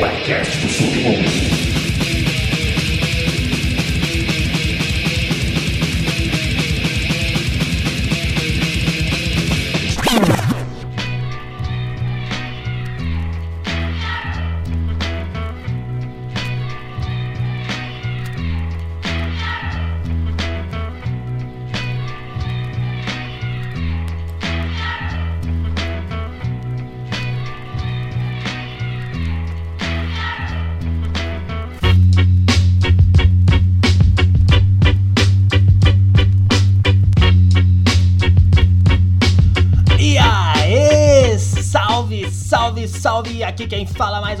podcast do submundo.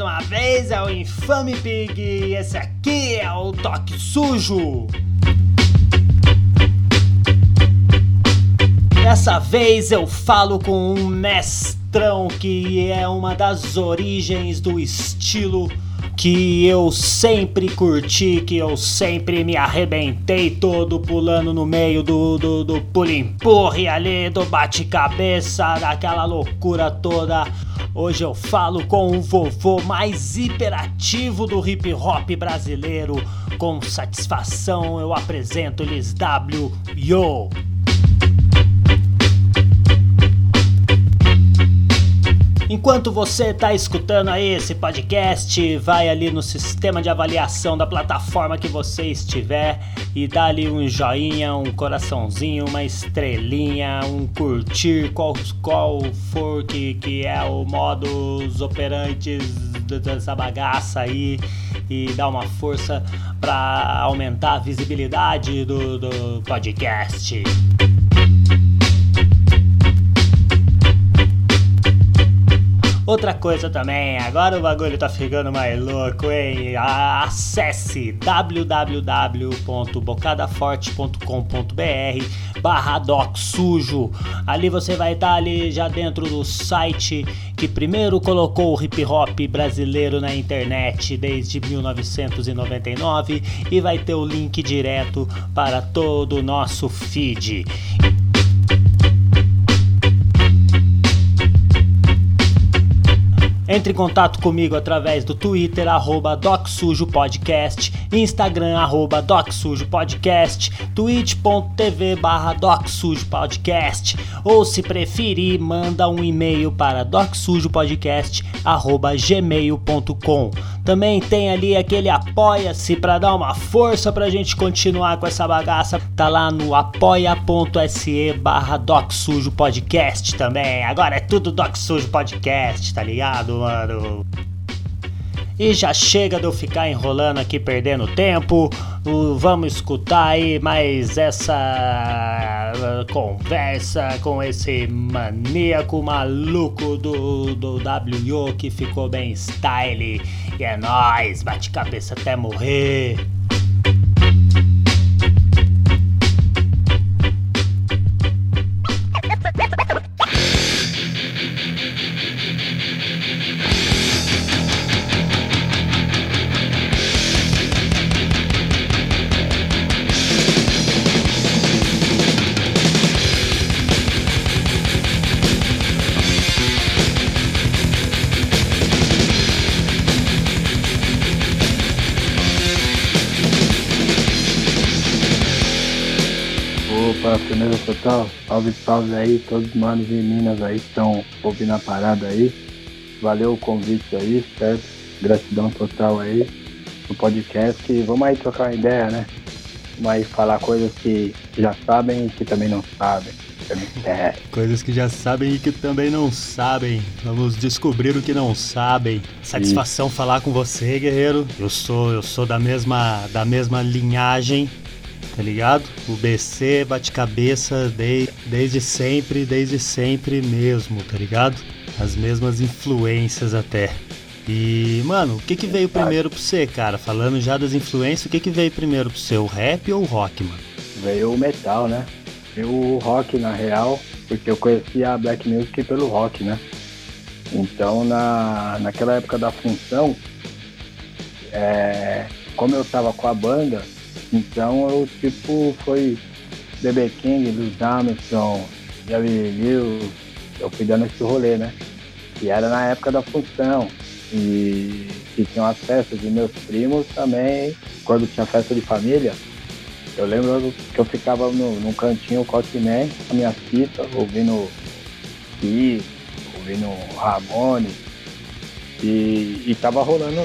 Mais uma vez é o Infame Pig e esse aqui é o Toque Sujo. Dessa vez eu falo com um mestrão que é uma das origens do estilo que eu sempre curti, que eu sempre me arrebentei todo pulando no meio do, do, do pulo-empurre ali, do bate-cabeça, daquela loucura toda. Hoje eu falo com o vovô mais hiperativo do hip hop brasileiro. Com satisfação eu apresento-lhes W. Yo! Enquanto você está escutando aí esse podcast, vai ali no sistema de avaliação da plataforma que você estiver e dá ali um joinha, um coraçãozinho, uma estrelinha, um curtir, qual, qual for que, que é o modus operantes dessa bagaça aí e dá uma força para aumentar a visibilidade do, do podcast. Outra coisa também, agora o bagulho tá ficando mais louco, hein? Acesse www.bocadaforte.com.br barra doc sujo. Ali você vai estar tá ali já dentro do site que primeiro colocou o hip hop brasileiro na internet desde 1999 e vai ter o link direto para todo o nosso feed. Entre em contato comigo através do Twitter, arroba DocSujoPodcast, Instagram, arroba DocSujoPodcast, twitch.tv barra DocSujoPodcast, ou se preferir, manda um e-mail para DocSujoPodcast, arroba gmail.com. Também tem ali aquele apoia-se para dar uma força pra gente continuar com essa bagaça. Tá lá no apoia.se barra Podcast também. Agora é tudo Doc Sujo Podcast, tá ligado, mano? E já chega de eu ficar enrolando aqui, perdendo tempo. Vamos escutar aí mais essa uh, conversa com esse maníaco maluco do, do WO que ficou bem style. E é nóis, bate cabeça até morrer. Total, salve, salve aí, todos os manos e minas aí que estão ouvindo a parada aí. Valeu o convite aí, certo? Gratidão total aí no podcast. E vamos aí trocar uma ideia, né? Vamos aí falar coisas que já sabem e que também não sabem. É. Coisas que já sabem e que também não sabem. Vamos descobrir o que não sabem. Satisfação Isso. falar com você, guerreiro. Eu sou, eu sou da mesma, da mesma linhagem tá ligado? O BC bate cabeça de, desde sempre, desde sempre mesmo, tá ligado? As mesmas influências até. E, mano, o que que veio primeiro pra você, cara? Falando já das influências, o que que veio primeiro pra você, o rap ou o rock, mano? Veio o metal, né? Veio o rock, na real, porque eu conhecia a black music pelo rock, né? Então, na, naquela época da função, é, como eu tava com a banda, então eu tipo foi BB King, Lewis Armstrong, Jerry Lewis, eu fui dando esse rolê, né? E era na época da função. E, e tinha as festas de meus primos também, quando tinha festa de família. Eu lembro que eu ficava no, num cantinho Cockman, com a minha fita, ouvindo Kiss, ouvindo Ramones. E, e tava rolando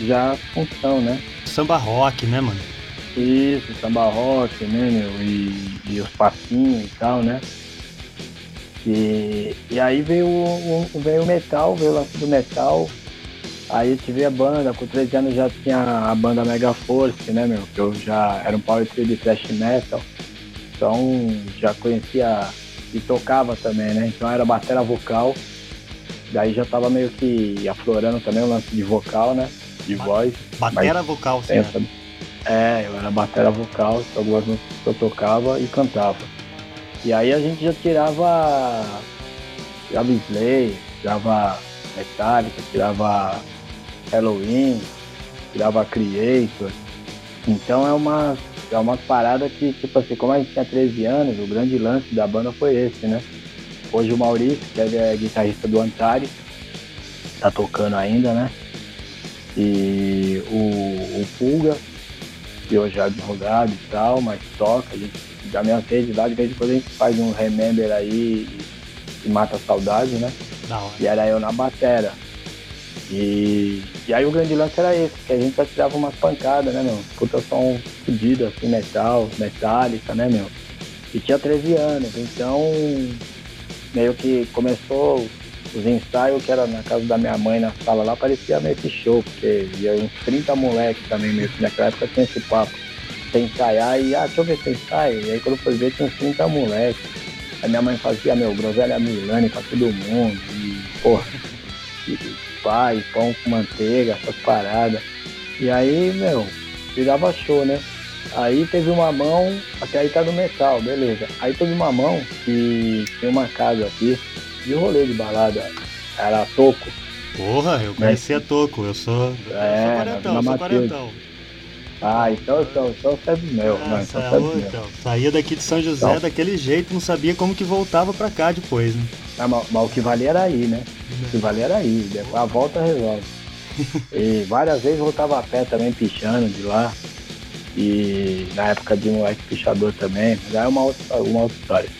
já a função, né? Samba rock, né, mano? Isso, samba rock, né, meu? E, e os passinhos e tal, né? E, e aí veio o, o, veio o metal, veio o lance do metal. Aí eu tive a banda, com 13 anos já tinha a banda Mega Force, né, meu? Que eu já era um power trio de thrash metal. Então já conhecia e tocava também, né? Então era batera vocal. Daí já tava meio que aflorando também o lance de vocal, né? De voz. Batera vocal, sim. Pensa, é, eu era batera vocal, algumas músicas eu tocava e cantava. E aí a gente já tirava. Tirava Slay, tirava Metallica, tirava Halloween, tirava Creator. Então é uma, é uma parada que, tipo assim, como a gente tinha 13 anos, o grande lance da banda foi esse, né? Hoje o Maurício, que é guitarrista do Antari, tá tocando ainda, né? E o, o Pulga, que hoje é advogado e tal, mas toca, a gente, da minha rede lá, de vez em quando a gente faz um remember aí e, e mata a saudade, né? E era eu na batera. E, e aí o grande lance era esse, que a gente já tirava umas pancadas, né, meu? Puta som fodido, assim, metal, metálica, né, meu? E tinha 13 anos, então meio que começou os ensaios que era na casa da minha mãe, na sala lá, parecia meio que show, porque ia uns 30 moleques também, que naquela época tinha esse papo. Sem ensaiar e, ah, deixa eu ver se ensaio. E aí quando foi ver, tinha uns 30 moleques. Aí minha mãe fazia, meu, groselha Milani pra todo mundo. E, porra, e pai, pão com manteiga, essas paradas. E aí, meu, virava show, né? Aí teve uma mão, até aí tá no metal, beleza. Aí teve uma mão que tem uma casa aqui, de rolê de balada, era Toco. Porra, eu conhecia Toco, eu sou. É, eu sou quarentão, eu sou quarentão. Ah, então, então, então você é do meu, ah, né? Então, é meu. então, saía daqui de São José então. daquele jeito, não sabia como que voltava pra cá depois, né? Ah, mas, mas, o que valia era aí, né? O que valia era aí, a volta resolve. e várias vezes voltava a pé também, pichando de lá. E na época de moleque pichador também, mas aí é uma outra, uma outra história.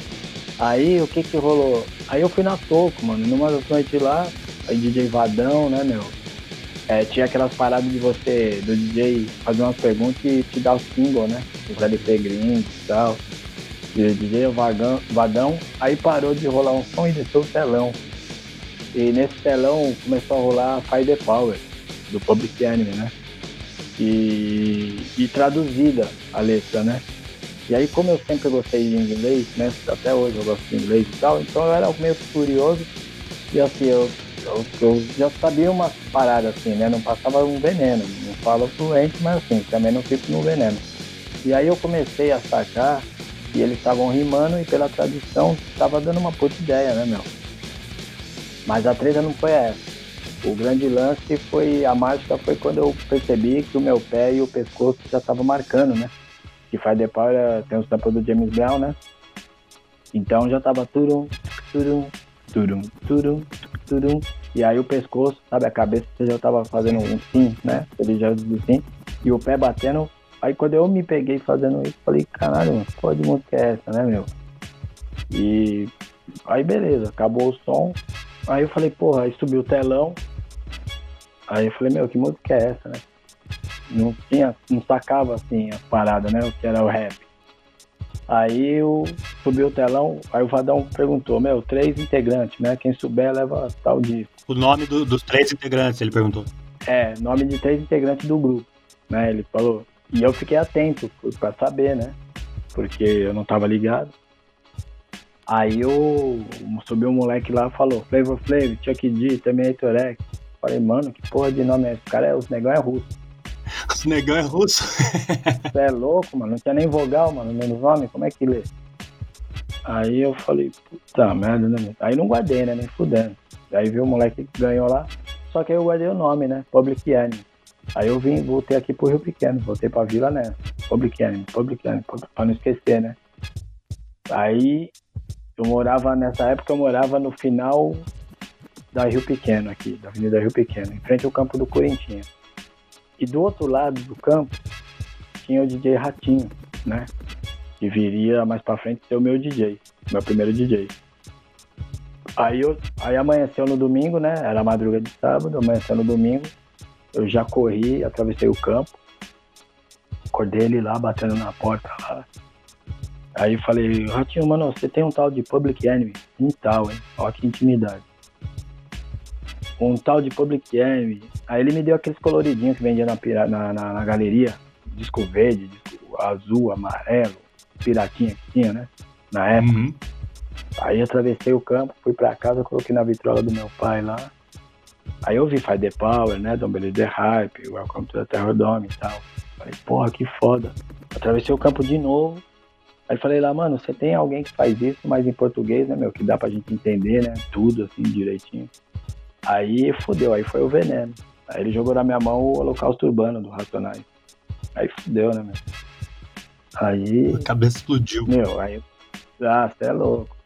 Aí o que que rolou? Aí eu fui na Toco, mano, numa das noites lá, aí DJ Vadão, né, meu? É, tinha aquelas paradas de você, do DJ, fazer umas perguntas e te dar o single, né? Os LP gringos e tal. E o DJ Vagão, Vadão, aí parou de rolar um som e desceu o telão. E nesse telão começou a rolar Fire the Power, do Public Enemy, né? E, e traduzida a letra, né? E aí, como eu sempre gostei de inglês, né? Até hoje eu gosto de inglês e tal, então eu era meio curioso. E assim, eu, eu, eu já sabia umas paradas assim, né? Não passava um veneno. Não falo fluente, mas assim, também não fico no veneno. E aí eu comecei a sacar e eles estavam rimando e pela tradução estava dando uma puta ideia, né, meu? Mas a treta não foi essa. O grande lance foi, a mágica foi quando eu percebi que o meu pé e o pescoço já estavam marcando, né? Que faz The Power tem os tampos do James Brown, né? Então já tava turum, turum, turum, turum, turum. E aí o pescoço, sabe, a cabeça já tava fazendo um sim, né? Ele já disse sim. E o pé batendo. Aí quando eu me peguei fazendo isso, falei, caralho, qual de música é essa, né, meu? E aí beleza, acabou o som. Aí eu falei, porra, aí subiu o telão. Aí eu falei, meu, que música é essa, né? Não tinha, não sacava assim as paradas, né? O que era o rap. Aí eu subi o telão, aí o Vadão perguntou, meu, três integrantes, né? Quem souber leva tal disco. O nome do, dos três integrantes, ele perguntou. É, nome de três integrantes do grupo, né? Ele falou. E eu fiquei atento para saber, né? Porque eu não tava ligado. Aí eu subi um moleque lá e falou, Flavor Flav, Chuck D, Terminator X. Falei, mano, que porra de nome é esse? O cara é, os negão é russo. O negão é russo. Você é louco, mano. Não tinha nem vogal, mano, no nome. Como é que lê? Aí eu falei, puta merda, né? Aí não guardei, né? Nem fudendo. Aí viu o moleque que ganhou lá. Só que aí eu guardei o nome, né? Public Enemy. Aí eu vim, voltei aqui pro Rio Pequeno, voltei pra Vila Nessa. Public Enemy, Public Enemy, pra não esquecer, né? Aí eu morava, nessa época eu morava no final da Rio Pequeno aqui, da Avenida Rio Pequeno, em frente ao campo do Corinthians. E do outro lado do campo tinha o DJ Ratinho, né? Que viria mais pra frente ser o meu DJ, meu primeiro DJ. Aí, eu, aí amanheceu no domingo, né? Era madruga de sábado, amanheceu no domingo. Eu já corri, atravessei o campo. Acordei ele lá, batendo na porta lá. Aí eu falei, Ratinho, mano, você tem um tal de Public Enemy? Um tal, hein? Olha que intimidade. Um tal de Public Enemy. Aí ele me deu aqueles coloridinhos que vendia na, na, na, na galeria. Disco verde, disco azul, amarelo, piratinha que tinha, né? Na época. Uhum. Aí atravessei o campo, fui pra casa, coloquei na vitrola do meu pai lá. Aí eu vi Fight the Power, né? Don't Believe the Hype, Welcome to the Terror Dome e tal. Falei, porra, que foda. Atravessei o campo de novo. Aí falei lá, mano, você tem alguém que faz isso, mas em português, né, meu? Que dá pra gente entender, né? Tudo assim, direitinho. Aí fudeu, aí foi o veneno. Aí ele jogou na minha mão o Holocausto Urbano do Racionais. Aí fudeu, né, meu? Aí. A cabeça explodiu. Meu, aí. Ah, você é louco.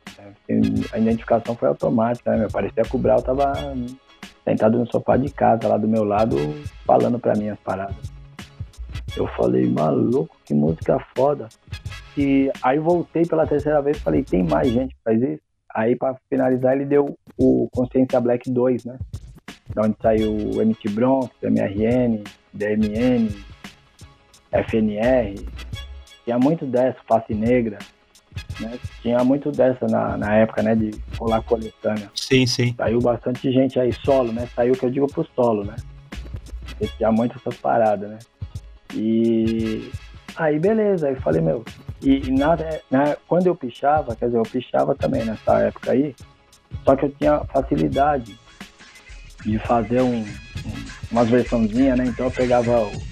A identificação foi automática, né, meu? Parecia que o Brau tava sentado no sofá de casa, lá do meu lado, falando pra mim as paradas. Eu falei, maluco, que música foda. E aí voltei pela terceira vez e falei, tem mais gente que faz isso? Aí para finalizar ele deu o Consciência Black 2, né? Da onde saiu o MT Bronx, MRN, DMN, FNR. Tinha muito dessa, Face Negra. Né? Tinha muito dessa na, na época, né? De rolar coletânea. Sim, sim. Saiu bastante gente aí, solo, né? Saiu que eu digo pro solo, né? Porque tinha muito essas paradas, né? E aí beleza, aí falei, meu, e, e na, na, quando eu pichava, quer dizer, eu pichava também nessa época aí, só que eu tinha facilidade de fazer um, um, umas versãozinhas, né? Então eu pegava o,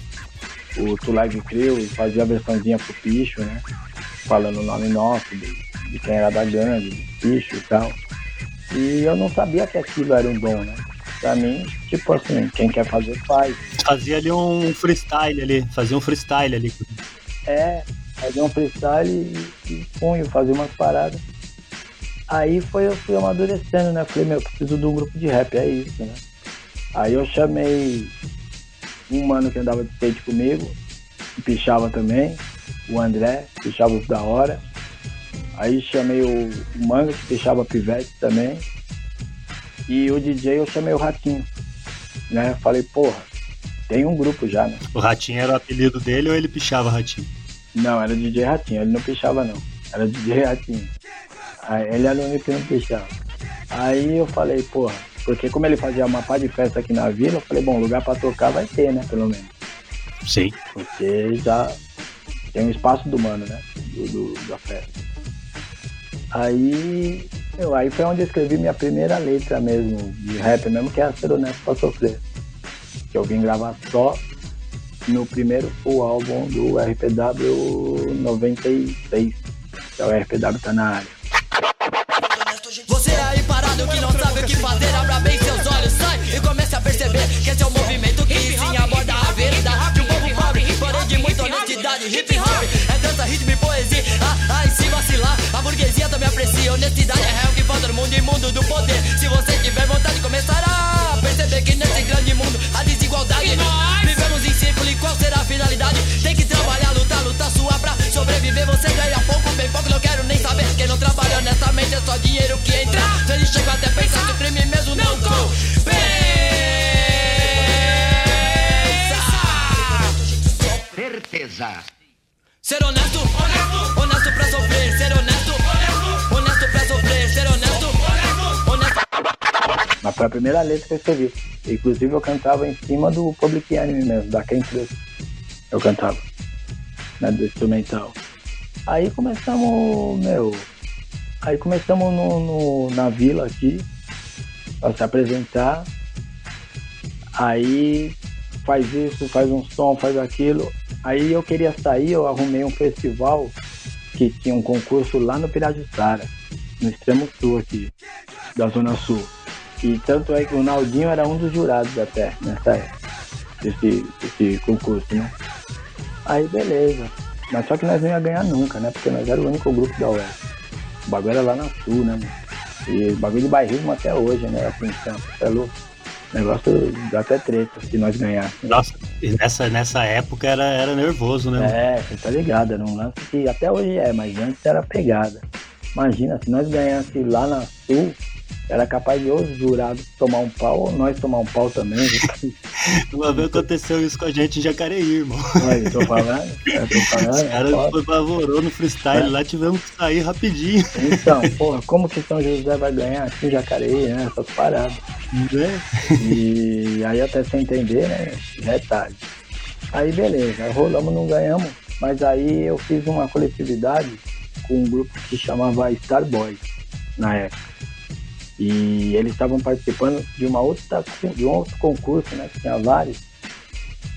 o Tulag Crew e fazia a versãozinha pro picho, né? Falando o nome nosso, de, de quem era da gangue, de picho e tal. E eu não sabia que aquilo era um dom, né? Pra mim, tipo assim, quem quer fazer, faz. Fazia ali um freestyle ali, fazia um freestyle ali. É, fazia um freestyle e, e punho, fazia umas paradas. Aí foi, eu fui amadurecendo, né? Falei, meu, preciso de um grupo de rap, é isso, né? Aí eu chamei um mano que andava de skate comigo, que pichava também, o André, pichava os da hora. Aí chamei o, o Manga, que pichava pivete também. E o DJ eu chamei o Ratinho. Né? Falei, porra, tem um grupo já, né? O Ratinho era o apelido dele ou ele pichava Ratinho? Não, era DJ Ratinho, ele não pichava não. Era DJ Ratinho. Aí, ele era o único que não pichava. Aí eu falei, porra, porque como ele fazia uma pá de festa aqui na vila, eu falei, bom, lugar pra tocar vai ter, né, pelo menos. Sim. Porque já tem um espaço do mano, né? Do, do da festa. Aí eu, aí foi onde eu escrevi minha primeira letra mesmo, de rap mesmo, que é a Ser Honesto Pra Sofrer. Que eu vim gravar só no primeiro full álbum do RPW 96, que é o RPW Tá Na Área. Você aí parado que não sabe o que fazer, abra bem seus olhos, sai e comece a perceber que esse é o movimento que sim aborda a verdade de um povo pobre, porém de muita honestidade, hip hop, é dança, ritmo e poesia, ah, ah, e se vacilar, a burguesia também aprecia, honestidade é real que falta no mundo imundo do poder, se você tiver vontade começará a perceber que nesse grande mundo a desigualdade, vivemos em círculo e qual será a finalidade, tem que trabalhar, lutar, lutar, suar pra sobreviver, você ganha bem pouco, não quero nem saber, quem não trabalha honestamente é só dinheiro que entra, se ele chega até pensar que prêmio mesmo não compensa. Certeza. Ser honesto, honesto, honesto pra sofrer, ser honesto, honesto, honesto pra sofrer, ser honesto, honesto, honesto. Mas foi a primeira letra que eu escrevi. Inclusive eu cantava em cima do Public Enemy mesmo, da Quem Crush. Eu cantava, né, do instrumental. Aí começamos, meu, aí começamos no, no- na vila aqui, pra se apresentar. Aí faz isso, faz um som, faz aquilo. Aí eu queria sair, eu arrumei um festival que tinha um concurso lá no Pirajussara, no extremo sul aqui, da Zona Sul. E tanto é que o Naldinho era um dos jurados até nessa época, desse, desse concurso, né? Aí beleza. Mas só que nós não ia ganhar nunca, né? Porque nós era o único grupo da UES. O bagulho era lá na Sul, né, mano? E bagulho de bairrismo até hoje, né? Em Campos, é louco. Negócio dá até treta se nós ganhássemos. Nossa, e nessa, nessa época era, era nervoso, né? É, você tá ligado, era um lance que até hoje é, mas antes era pegada. Imagina, se nós ganhássemos lá na Sul, era capaz de os jurados tomar um pau ou nós tomar um pau também. Uma vez aconteceu isso com a gente em Jacareí, irmão. Olha, tô falando, eu tô falando. Os é caras foi bavorou no freestyle É. lá, tivemos que sair rapidinho. Então, porra, como que São José vai ganhar aqui em Jacareí, né? Essas paradas. Né? E aí até sem entender, né? Já é tarde. Aí beleza, aí rolamos, não ganhamos. Mas aí eu fiz uma coletividade com um grupo que chamava Starboy na época. E eles estavam participando de uma outra de um outro concurso, né? Que tinha vários,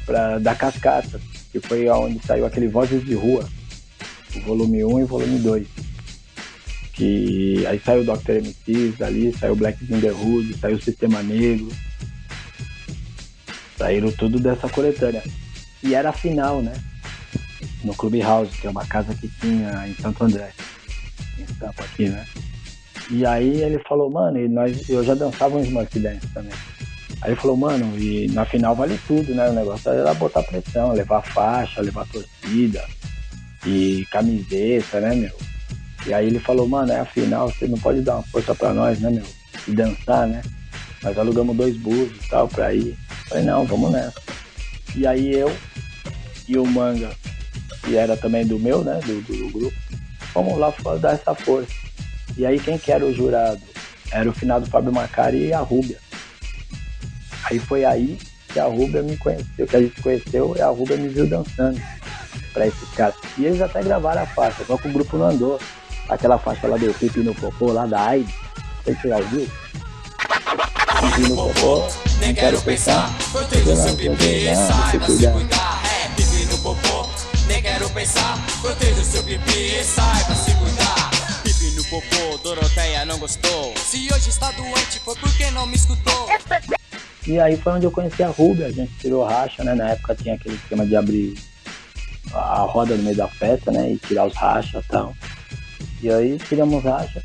pra, da Cascata, que foi onde saiu aquele Vozes de Rua, o volume 1 e o volume 2. Que aí saiu o Dr. MCs ali, saiu Black in the Hood, saiu o Sistema Negro. Saíram tudo dessa coletânea. E era a final, né? No Clube House, que é uma casa que tinha em Santo André. Em Sampa aqui, né? E aí ele falou, mano, e nós, eu já dançava um Smurf Dance também. Aí ele falou, mano, e na final vale tudo, né? O negócio era botar pressão, levar faixa, levar torcida e camiseta, né, meu? E aí ele falou, mano, é a final, você não pode dar uma força pra nós, né, meu? E dançar, né? Nós alugamos dois buses e tal pra ir. Falei, não, vamos nessa. E aí eu e o Manga, que era também do meu, né, do, do grupo, vamos lá dar essa força. E aí quem que era o jurado? Era o finado Fábio Macari e a Rúbia. Aí foi aí que a Rúbia me conheceu, que a gente conheceu e a Rúbia me viu dançando pra esses caras. E eles até gravaram a faixa, só que o grupo não andou. Aquela faixa lá do Pipi no Popô, lá da AIDS, não sei se você já ouviu. Pipi no Popô, não quero pensar, eu não quero ganhar, se cuidar. É, pipi no popô, nem quero pensar. Proteja seu pipi saiba se cuidar. No popô, Doroteia não gostou. Se hoje está doente, foi porque não me escutou. E aí foi onde eu conheci a Rubia, a gente tirou racha, né? Na época tinha aquele esquema de abrir a roda no meio da festa, né? E tirar os rachas e tal. E aí tiramos racha.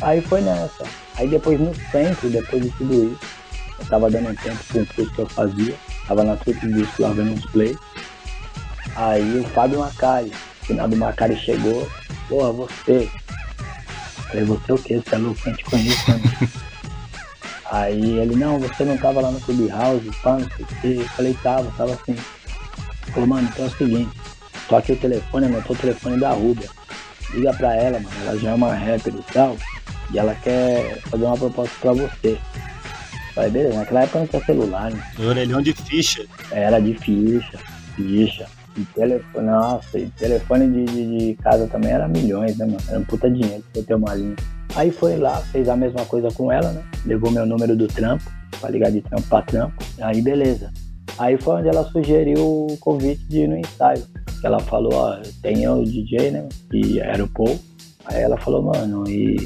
Aí foi nessa. Aí depois no centro, depois de tudo isso, eu tava dando um tempo com o curso que eu fazia. Tava na Truque Disco lá vendo uns play. Aí o Fábio Macari, o final do Macari chegou, porra, você. Falei, você o quê? Você é louco? Eu te conheço, né? Aí ele, não, você não tava lá no Clube House, pá, não sei o quê. Eu falei, tava, tava assim. Falou, mano, então é o seguinte, tô aqui o telefone, anotou o telefone da Rubia. Liga pra ela, mano, ela já é uma rapper e tal, e ela quer fazer uma proposta pra você. Falei, beleza, naquela época não tinha celular, né? Orelhão de ficha. Era de ficha, ficha. E telefone, nossa, e telefone de, de, de casa também era milhões, né, mano? Era um puta dinheiro pra ter uma linha. Aí foi lá, fez a mesma coisa com ela, né? Levou meu número do trampo, pra ligar de trampo pra trampo. Aí beleza. Aí foi onde ela sugeriu o convite de ir no ensaio. Ela falou, ó, tem eu, o DJ, né? E era o Paul. Aí ela falou, mano, e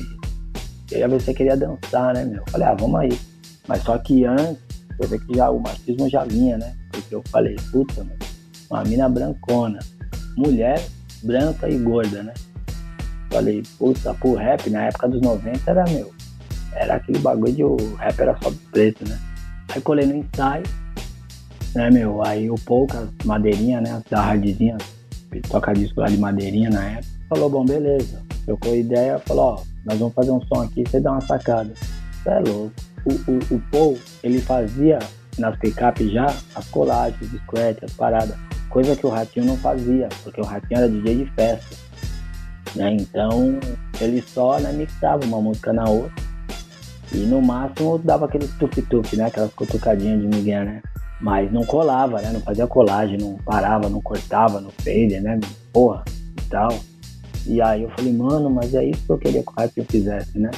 ver se você queria dançar, né, meu? Eu falei, ah, vamos aí. Mas só que antes, você vê que já, o machismo já vinha, né? Porque eu falei, puta, meu, uma mina brancona, mulher branca e gorda, né? Falei, puta, pro rap, na época dos 90 era meu. Era aquele bagulho de o rap era só preto, né? Aí colei no ensaio, né, meu? Aí o poucas madeirinha, né? Da hardzinha, toca disco lá de madeirinha na época. Falou, bom, beleza. Trocou ideia, falou, ó, nós vamos fazer um som aqui, você dá uma sacada. Você é louco. O, o, o Paul, ele fazia nas picape já as colagens, os scratch, as paradas. Coisa que o Ratinho não fazia, porque o Ratinho era DJ de festa. Né? Então ele só né, mixava uma música na outra. E no máximo dava aquele tuf-tuf, né? Aquelas cutucadinhas de Miguel, né? Mas não colava, né? Não fazia colagem, não parava, não cortava no fader, né? Porra, e tal. E aí eu falei, mano, mas é isso que eu queria que o Ratinho fizesse, né?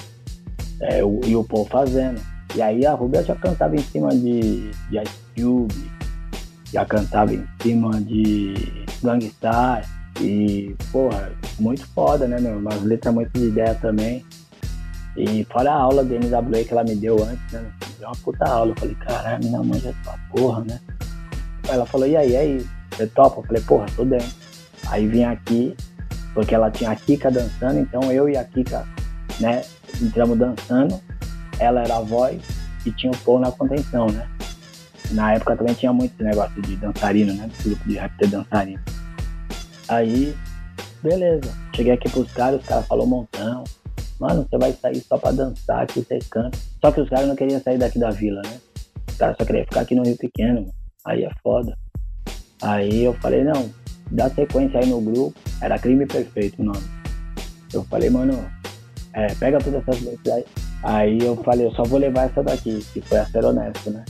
É, o- e o Paul fazendo. E aí a Rubia já cantava em cima de, de Ice Cube, já cantava em cima de Gangstar. E, porra, muito foda, né, meu? Umas letras muito de ideia também. E fora a aula da NWA que ela me deu antes, né? Deu uma puta aula. Eu falei, caralho, minha mãe já tá porra, né? Ela falou, e aí, e aí? Você topa? Eu falei, porra, tô dentro. Aí vim aqui, porque ela tinha a Kika dançando, então eu e a Kika, né, entramos dançando, ela era a voz e tinha o Paul na contenção, né? Na época também tinha muito negócio de dançarino, né? Grupo de rap ter dançarino. Aí, beleza. Cheguei aqui pros caras, os caras falaram um montão. Mano, você vai sair só pra dançar aqui, você canta. Só que os caras não queriam sair daqui da vila, né? Os caras só queriam ficar aqui no Rio Pequeno, mano. Aí é foda. Aí eu falei, não, dá sequência aí no grupo. Era crime perfeito o nome. Eu falei, mano, é, pega todas essas letras aí. Aí eu falei, eu só vou levar essa daqui, que foi a ser honesto, né?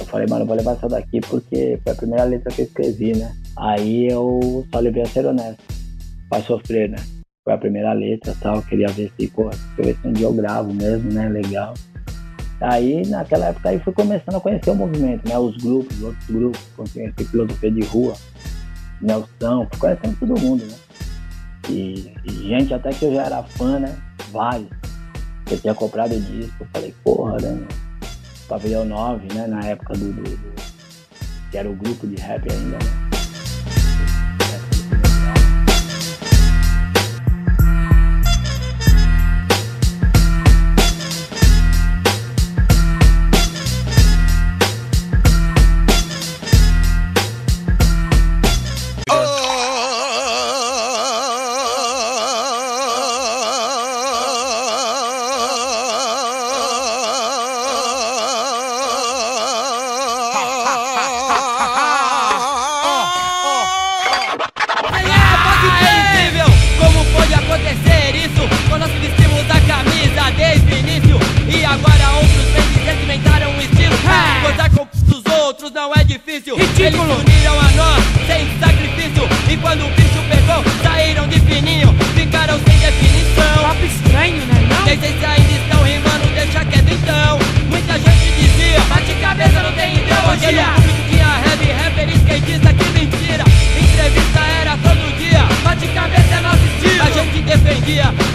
Eu falei, mano, eu vou levar essa daqui porque foi a primeira letra que eu escrevi, né? Aí eu só levei a ser honesto, pra sofrer, né? Foi a primeira letra tal, eu queria ver se, pô, ver se um dia eu gravo mesmo, né? Legal. Aí, naquela época, aí fui começando a conhecer o movimento, né? Os grupos, outros grupos, conheci filosofia de rua, Nelson, fui conhecendo todo mundo, né? E, e gente até que eu já era fã, né? Vários. Eu tinha comprado o disco, eu falei, porra, né? Pavilhão 9, né? Na época do, do, do que era o grupo de rap ainda, né? dia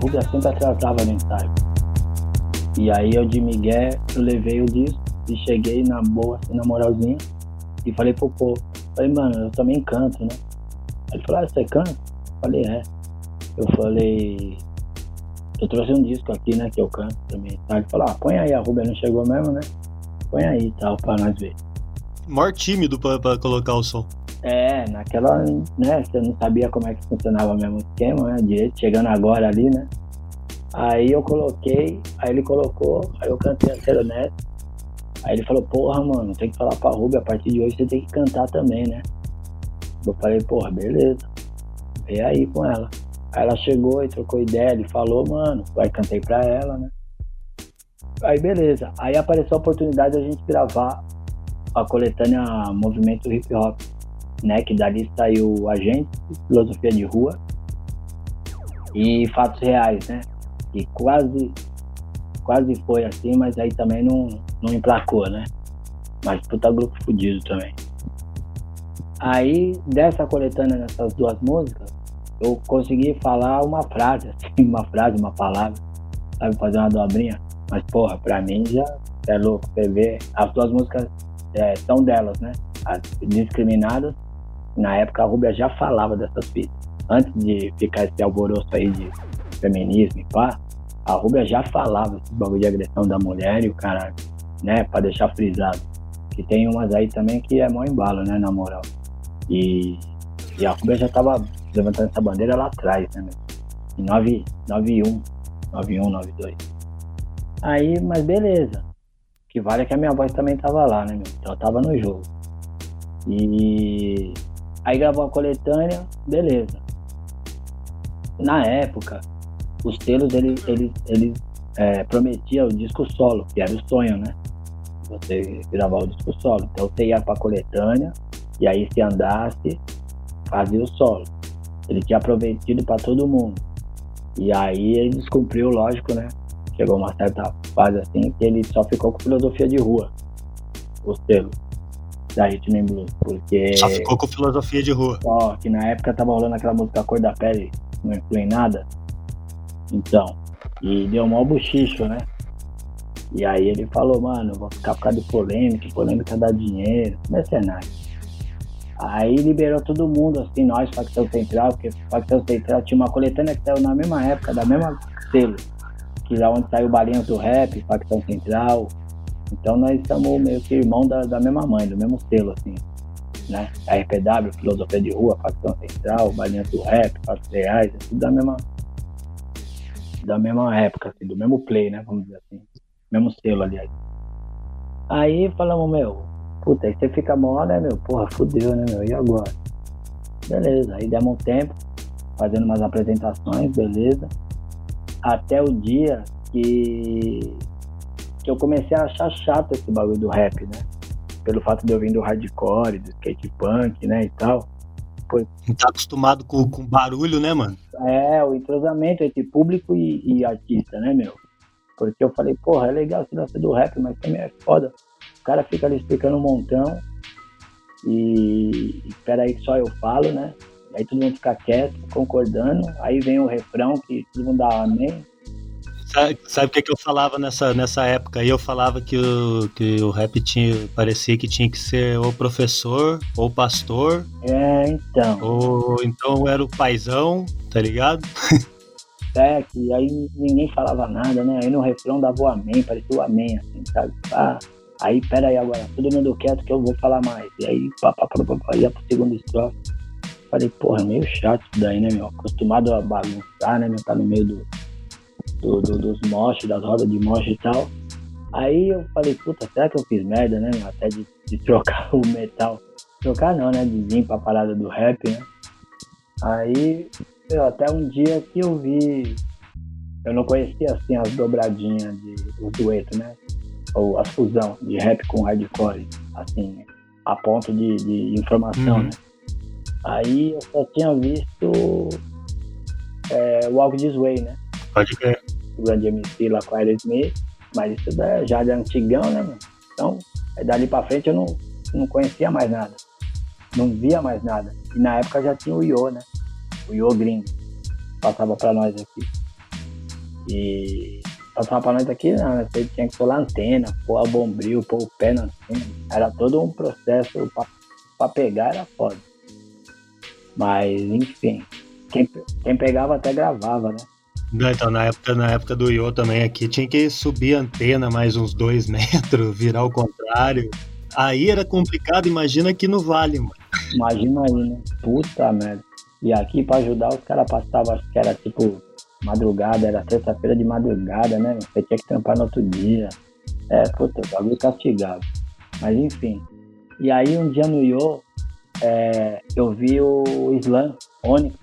sempre atrasava no ensaio. E aí eu de Miguel, eu levei o disco e cheguei na boa, assim, na moralzinha, e falei pro povo, falei, mano, eu também canto, né? Ele falou, ah, você canta? falei, é. Eu falei, eu trouxe um disco aqui, né, que eu canto também. Tá? Ele falou, ah, põe aí, a Rubia não chegou mesmo, né? Põe aí e tal, pra nós ver. Mor tímido pra, pra colocar o som. É, naquela, né, você não sabia como é que funcionava o mesmo esquema, né, direito, chegando agora ali, né? Aí eu coloquei, aí ele colocou, aí eu cantei a honesto. Aí ele falou, porra, mano, tem que falar pra Ruby, a partir de hoje você tem que cantar também, né? Eu falei, porra, beleza. Vem aí com ela. Aí ela chegou e trocou ideia, ele falou, mano, aí cantei pra ela, né? Aí beleza. Aí apareceu a oportunidade de a gente gravar a coletânea Movimento Hip Hop, né? Que dali saiu a gente, Filosofia de Rua e Fatos Reais, né? que quase, quase foi assim, mas aí também não, não emplacou, né? Mas puta grupo fudido também. Aí, dessa coletânea nessas duas músicas, eu consegui falar uma frase, assim, uma frase, uma palavra, sabe, fazer uma dobrinha. Mas, porra, pra mim já é louco. Você vê, as duas músicas é, são delas, né? As discriminadas. Na época a Rubia já falava dessas fitas. Antes de ficar esse alvoroço aí de feminismo e pá, a Rubia já falava esse bagulho de agressão da mulher e o caralho, né? Pra deixar frisado. Que tem umas aí também que é mó embalo, né? Na moral. E, e a Rubia já tava levantando essa bandeira lá atrás, né? Em 9, 91, 91, 92. Aí, mas beleza. O que vale é que a minha voz também tava lá, né, meu? Então eu tava no jogo. E aí gravou a coletânea, beleza. Na época, os selos ele, ele, ele é, prometia o disco solo, que era o sonho, né? você gravava o disco solo. Então você ia pra coletânea e aí se andasse, fazia o solo. Ele tinha prometido pra todo mundo. E aí ele descumpriu, lógico, né? Chegou uma certa fase assim que ele só ficou com filosofia de rua, o selo da Rhythm and Blues, porque Só ficou com filosofia de rua. Ó, que na época tava rolando aquela música Cor da Pele, não influi em nada. Então, e deu mal buchicho, né? E aí ele falou, mano, vou ficar por causa de polêmica, polêmica dá dinheiro, mercenário. Aí liberou todo mundo, assim, nós, Facção Central, porque Facção Central tinha uma coletânea que saiu na mesma época, da mesma selo, que lá onde saiu Balinhas do Rap, Facção Central. Então nós somos meio que irmão da, da mesma mãe, do mesmo selo, assim, né? A RPW, Filosofia de Rua, Facção Central, Balinhas do Rap, Fatos Reais, é tudo da mesma, da mesma época, assim, do mesmo play, né? Vamos dizer assim. Mesmo selo, aliás. Aí falamos, meu, puta, aí você fica mó, né, meu? Porra, fudeu, né, meu? E agora? Beleza, aí demos um tempo, fazendo umas apresentações, beleza. Até o dia que, que eu comecei a achar chato esse bagulho do rap, né? Pelo fato de eu vir do hardcore, do skate punk, né, e tal. Não tá acostumado com, com barulho, né, mano? É, o entrosamento entre público e, e artista, né, meu? Porque eu falei, porra, é legal esse lance do rap, mas também é foda. O cara fica ali explicando um montão e espera aí que só eu falo, né? Aí todo mundo fica quieto, concordando. Aí vem o refrão que todo mundo dá amém. Sabe, sabe o que, que eu falava nessa, nessa época? Eu falava que o, que o rap tinha, parecia que tinha que ser ou professor, ou pastor, É, então. ou então era o paizão, tá ligado? É, que aí ninguém falava nada, né? Aí no refrão dava o amém, parecia o amém, assim, sabe? Ah, aí, pera aí agora, todo mundo quieto que eu vou falar mais. E aí, pá, pá, pá, pá, pá, ia pro segundo estrofe. Falei, porra, é meio chato isso daí, né, meu? Acostumado a bagunçar, né, meu? Tá no meio do, do, do- dos moches, das rodas de moche e tal. Aí eu falei, puta, será que eu fiz merda, né? Até de, de trocar o metal. Trocar não, né? De vir pra parada do rap, né? Aí, meu, até um dia que eu vi. Eu não conhecia assim as dobradinhas de os duetos, né? Ou as fusão de rap com hardcore, assim, a ponto de, de informação, Uhum. né? Aí eu só tinha visto é, Walk This Way, né? Pode crer. O grande MC lá com a Aerosmith, mas isso da- já de antigão, né, mano? Então, dali pra frente eu não, não conhecia mais nada. Não via mais nada. E na época já tinha o Iô, né? O Iô gringo. Passava pra nós aqui. E passava pra nós aqui, não, né? Você tinha que pular a antena, pôr a bombril, pôr o pé na antena. Era todo um processo pra, pra pegar, era foda. Mas, enfim. Quem, quem pegava até gravava, né? Não, Então, na época, na época do Iô também aqui, tinha que subir a antena mais uns dois metros, virar ao contrário. Aí era complicado, imagina aqui no Vale, mano. Imagina aí, né? Puta merda. E aqui pra ajudar os caras passavam, acho que era tipo madrugada, era terça-feira de madrugada, né? Você tinha que trampar no outro dia. É, puta, bagulho castigava. Mas enfim. E aí um dia no Iô, é, eu vi o Slam, Onyx.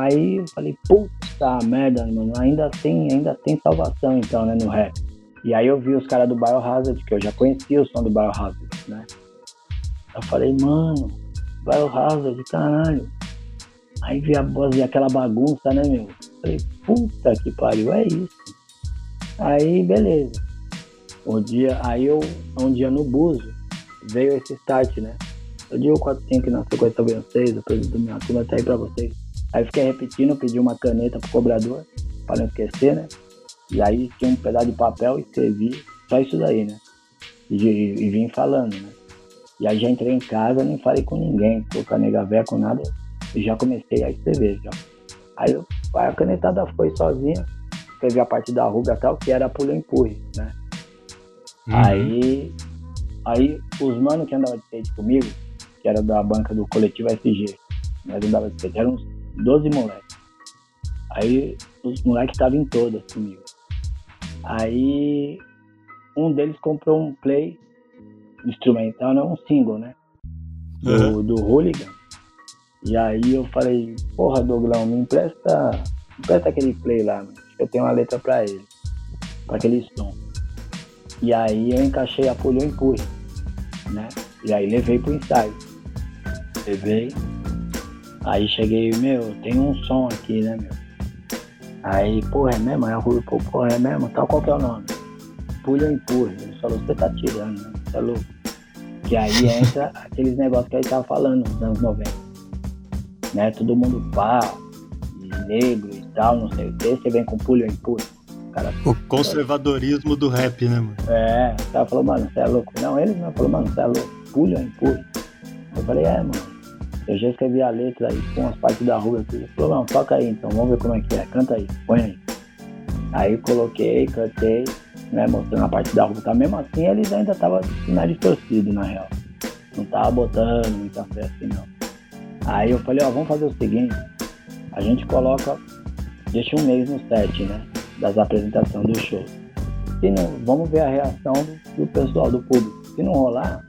Aí eu falei, puta merda, mano, ainda tem, ainda tem salvação então, né, no rap. E aí eu vi os caras do Biohazard, que eu já conhecia o som do Biohazard, né? Eu falei, mano, Biohazard, caralho. Aí vi a voz e aquela bagunça, né, meu? Falei, puta que pariu, é isso. Aí, beleza. Um dia, aí eu, um dia no Buzo, veio esse start, né? Eu dia 45 na sequência veio vocês, depois do minha turma tá aí pra vocês. Aí fiquei repetindo, pedi uma caneta pro cobrador, pra não esquecer, né? E aí tinha um pedaço de papel e escrevi só isso daí, né? E, e, e vim falando, né? E aí já entrei em casa, nem falei com ninguém, com a nega véia, com nada, e já comecei a escrever já. Aí eu, a canetada foi sozinha, escrevi a parte da ruga e tal, que era pulo empurre, né? Uhum. Aí, aí os manos que andavam de skate comigo, que era da banca do coletivo SG, nós andava de skate, eram uns 12 moleques. Aí os moleques estavam em todas comigo. Aí um deles comprou um play instrumental, não um single, né? Do, do Hooligan. E aí eu falei, porra, Doglão, me empresta, me empresta aquele play lá, mano. Eu tenho uma letra pra ele. Pra aquele som. E aí eu encaixei a pulha e empurre, né? E aí levei pro ensaio. Levei. Aí cheguei, meu, tem um som aqui, né, meu? Aí, porra, é mesmo? Aí falei, pô, porra, é mesmo? Tal, qual que é o nome? Pulha ou empurre? Ele falou, você tá tirando, né? Você é louco? Que aí entra aqueles negócios que gente tava falando nos anos 90. Né? Todo mundo pá, negro e tal, não sei o que. Você vem com pulha ou empurre? O cara O conservadorismo do rap, né, mano? é, o cara falou, mano, você é louco. Não, ele mesmo falou, mano, você é louco. Pulha ou empurre? Eu falei, é, mano. Eu já escrevi a letra aí com as partes da rua. Ele falou, não, toca aí então, vamos ver como é que é. Canta aí, põe aí. Aí coloquei, cantei, né, mostrando a parte da rua. Tá? Mesmo assim, eles ainda estavam na distorcido, na real. Não tava botando muita fé assim, não. Aí eu falei, ó, vamos fazer o seguinte. A gente coloca, deixa um mês no set, né? Das apresentações do show. Se não, vamos ver a reação do, pessoal, do público. Se não rolar,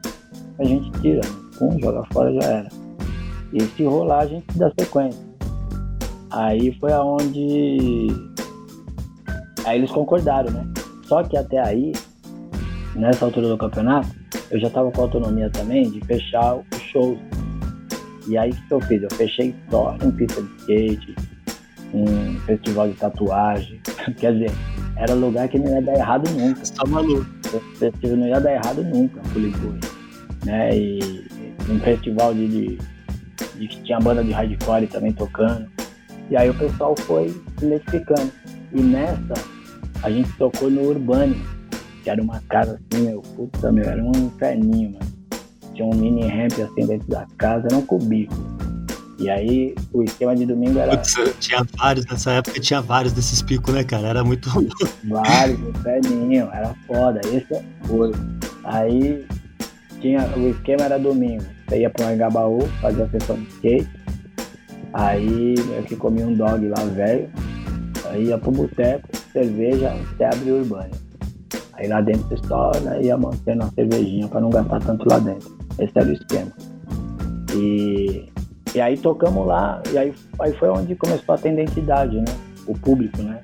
a gente tira? Pum, joga fora já era. E se rolar, a gente dá sequência. Aí foi aonde. Aí eles concordaram, né? Só que até aí, nessa altura do campeonato, eu já tava com autonomia também de fechar os shows. E aí o que eu fiz? Eu fechei só em pista de skate, em festival de tatuagem. Quer dizer, era lugar que não ia dar errado nunca. Você tá maluco. Esse festival não ia dar errado nunca, Pulimpui. Né? E um festival de, de, que tinha banda de hardcore também tocando. E aí o pessoal foi se identificando. E nessa, a gente tocou no Urbane, que era uma casa assim, meu, puta, meu, era um inferninho, mano. Tinha um mini ramp assim dentro da casa, era um cubículo. E aí o esquema de domingo era Putz, tinha vários, nessa época tinha vários desses picos, né, cara? Era muito. vários, inferninho, era foda, esse é foi. Aí tinha, o esquema era domingo. Você ia pro Angabaú, fazia a sessão de skate. Aí eu que comia um dog lá, velho. Aí ia pro boteco, cerveja, até abrir o urbano. Aí lá dentro você só né, ia mantendo a cervejinha pra não gastar tanto lá dentro. Esse era o esquema. E, e aí tocamos lá, e aí, aí foi onde começou a ter identidade, né? O público, né?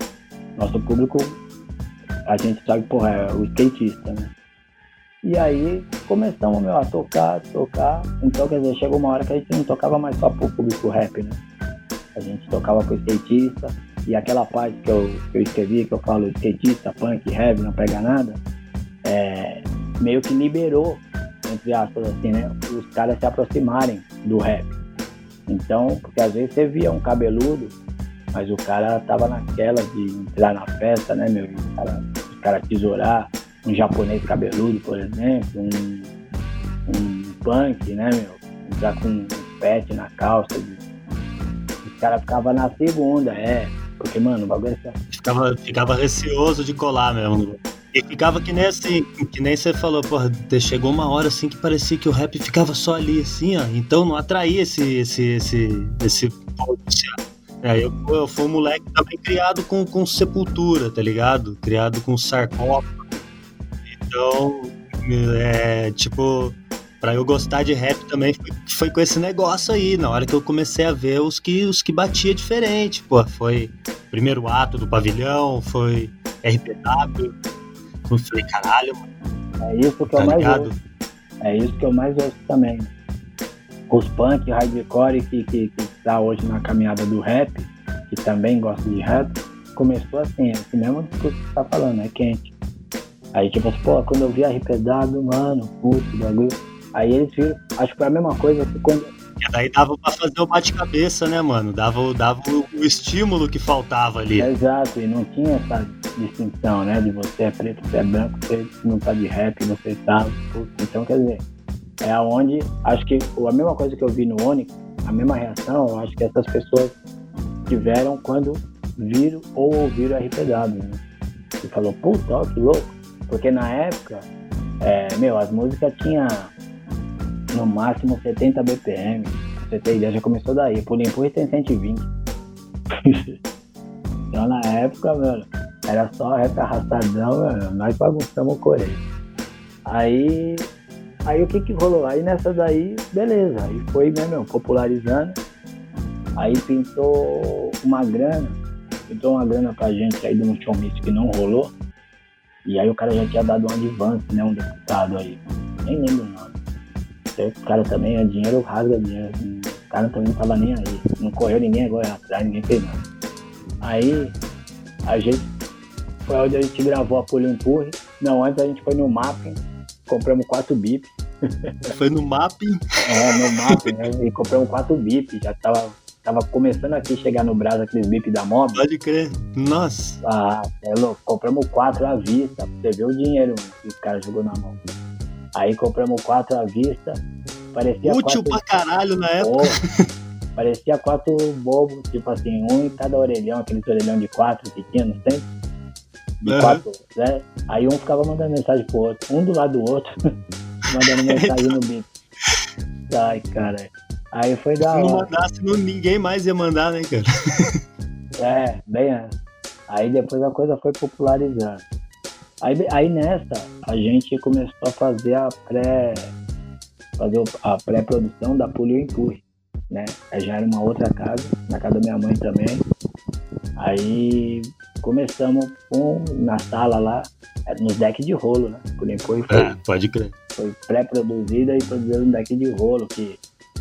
Nosso público, a gente sabe, porra, é o skatista, né? E aí começamos meu, a tocar, tocar. Então, quer dizer, chegou uma hora que a gente não tocava mais só pro público rap, né? A gente tocava pro skatista. E aquela parte que eu, que eu escrevi, que eu falo skatista, punk, rap, não pega nada, é, meio que liberou, entre aspas, assim, né? Os caras se aproximarem do rap. Então, porque às vezes você via um cabeludo, mas o cara tava naquela de entrar na festa, né, meu? Os caras cara tesourar um japonês cabeludo, por exemplo, um, um punk, né, meu? Entrar com um pet na calça. Os caras ficavam na segunda, é. Porque, mano, o bagulho é ficava, ficava receoso de colar mesmo. E ficava que nem assim, que nem você falou, porra, chegou uma hora assim que parecia que o rap ficava só ali, assim, ó. Então não atraía esse, esse, esse, esse. É, eu, eu fui um moleque também criado com, com sepultura, tá ligado? Criado com sarcófago. Então, é, tipo, pra eu gostar de rap também foi, foi com esse negócio aí, na hora que eu comecei a ver os que, os que batia diferente, pô, foi primeiro ato do pavilhão, foi RPW. Eu falei, caralho, mano, É isso que tá eu mais ligado? ouço. É isso que eu mais ouço também. Os punk, hardcore que, que, que tá hoje na caminhada do rap, que também gosta de rap, começou assim, esse mesmo discurso que você tá falando, é quente. Aí tipo assim, pô, quando eu vi arrependado, mano, puto, bagulho. Aí eles viram, acho que foi a mesma coisa que quando. E daí dava pra fazer o bate-cabeça, né, mano? Dava, o- dava o, o estímulo que faltava ali. É, exato, e não tinha essa distinção, né? De você é preto, você é branco, você não tá de rap, você tá. puto. Então, quer dizer, é aonde acho que a mesma coisa que eu vi no Onyx, a mesma reação, eu acho que essas pessoas tiveram quando viram ou ouviram RPW, né? E falou, puta, ó, que louco. Porque na época, é, meu, as músicas tinham no máximo 70 BPM. Pra você ter ideia, já começou daí. Por Impulso tem 120. então na época, mano, era só rap arrastadão, mano. Nós bagunçamos o Coreia. Aí, aí o que que rolou? Aí nessa daí, beleza. Aí foi, né, meu, popularizando. Aí pintou uma grana. Pintou uma grana pra gente aí de um que não rolou. E aí o cara já tinha dado um advance, né? Um deputado aí. Nem lembro o nome. O cara também, é dinheiro rasga dinheiro. O cara também não tava nem aí. Não correu ninguém agora atrás, ninguém fez nada. Aí a gente foi onde a gente gravou a Pulho Empurre. Não, antes a gente foi no mapping, compramos quatro bip. Foi no mapping. É, no mapping, né? E compramos quatro bip. Já tava, tava começando aqui a chegar no Brasil aqueles bip da mob. Pode crer. Nossa. Ah, é louco. Compramos quatro à vista. Você ver o dinheiro que o cara jogou na mão. Aí compramos quatro à vista. Parecia Útil quatro... pra caralho na época. Parecia quatro bobos, tipo assim, um em cada orelhão, aquele orelhão de quatro que tinha no centro. De Aham. quatro, né? Aí um ficava mandando mensagem pro outro, um do lado do outro, mandando mensagem no beat. Ai, cara. Aí foi da Se não hora. mandasse, não, ninguém mais ia mandar, né, cara? É, bem. Aí depois a coisa foi popularizando. Aí, aí nessa, a gente começou a fazer a pré. fazer a pré-produção da Pulho Empurre, né? Aí já era uma outra casa, na casa da minha mãe também. Aí começamos com, na sala lá, é, nos decks de rolo, né? Pulho Empurre foi É, pode crer. foi pré-produzida e produzida no deck de rolo, que,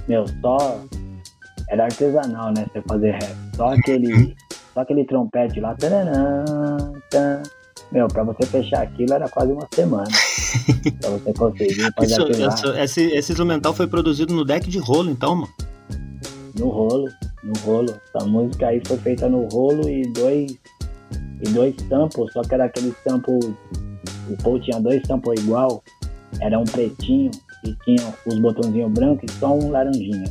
meu, só era artesanal, né? Você fazer rap. Só aquele, só aquele trompete lá. taranã, tan. Meu, pra você fechar aquilo era quase uma semana. pra você conseguir fazer Isso, aquilo isso- esse, esse instrumental foi produzido no deck de rolo, então, mano. no rolo, no rolo. Essa música aí foi feita no rolo e dois, e dois samples, só que era aquele sample, o Paul tinha dois samples igual, era um pretinho e tinha os botãozinhos brancos e só um laranjinha.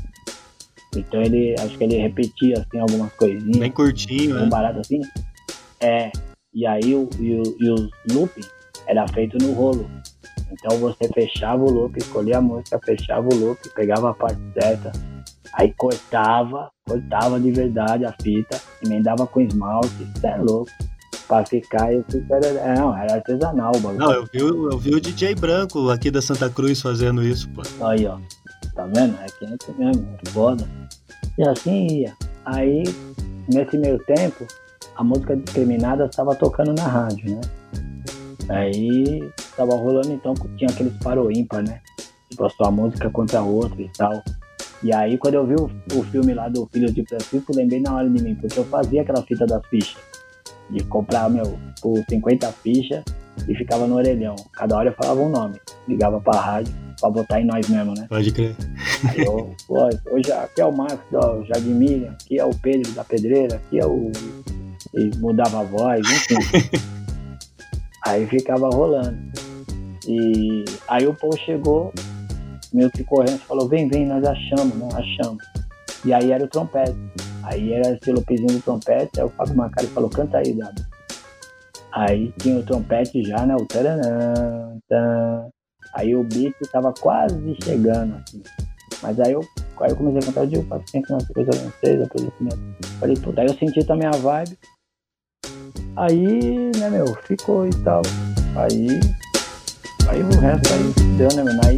Então ele, acho que ele repetia assim algumas coisinhas, Bem curtinho, um né? barato assim. É, e aí o, e, o, e os loop era feito no rolo. Então você fechava o loop, escolhia a música, fechava o loop, pegava a parte certa, aí cortava, cortava de verdade a fita, emendava com esmalte, isso é louco. Pra ficar, fico, era, é, não, era artesanal o bagulho. Não, eu vi, o- eu vi o DJ Branco aqui da Santa Cruz fazendo isso, pô. Aí, ó. Tá vendo? É que é mesmo, é foda. E assim ia. Aí, nesse meio tempo, a música discriminada estava tocando na rádio, né? Aí tava rolando, então tinha aqueles paro ímpar, né? Tipo, a sua música contra a outra e tal. E aí, quando eu vi o, o filme lá do Filho de Francisco, lembrei na hora de mim, porque eu fazia aquela fita das fichas. De comprar, meu, por 50 fichas e ficava no orelhão. Cada hora eu falava um nome. Ligava pra rádio pra botar em nós mesmo, né? Pode crer. Aí eu, pô, hoje aqui é o Marcos do Jardim Miriam, aqui é o Pedro da Pedreira, aqui é o. E mudava a voz, enfim. aí ficava rolando. E aí o povo chegou, meio que correndo, falou, vem, vem, nós achamos, né? Achamos. E aí era o trompete. Aí era esse lopezinho do trompete, aí o Fábio Macari falou, canta aí, Dado. Aí tinha o trompete já, né? O taranã. Aí o beat tava quase chegando, assim. Mas aí eu, aí eu comecei a cantar, eu digo, paciência, nossa coisa não sei, depois desse mesmo. Falei, puta, aí eu senti também a vibe. Aí, né, meu, ficou e tal. Aí, aí o resto aí deu, né, meu? Aí,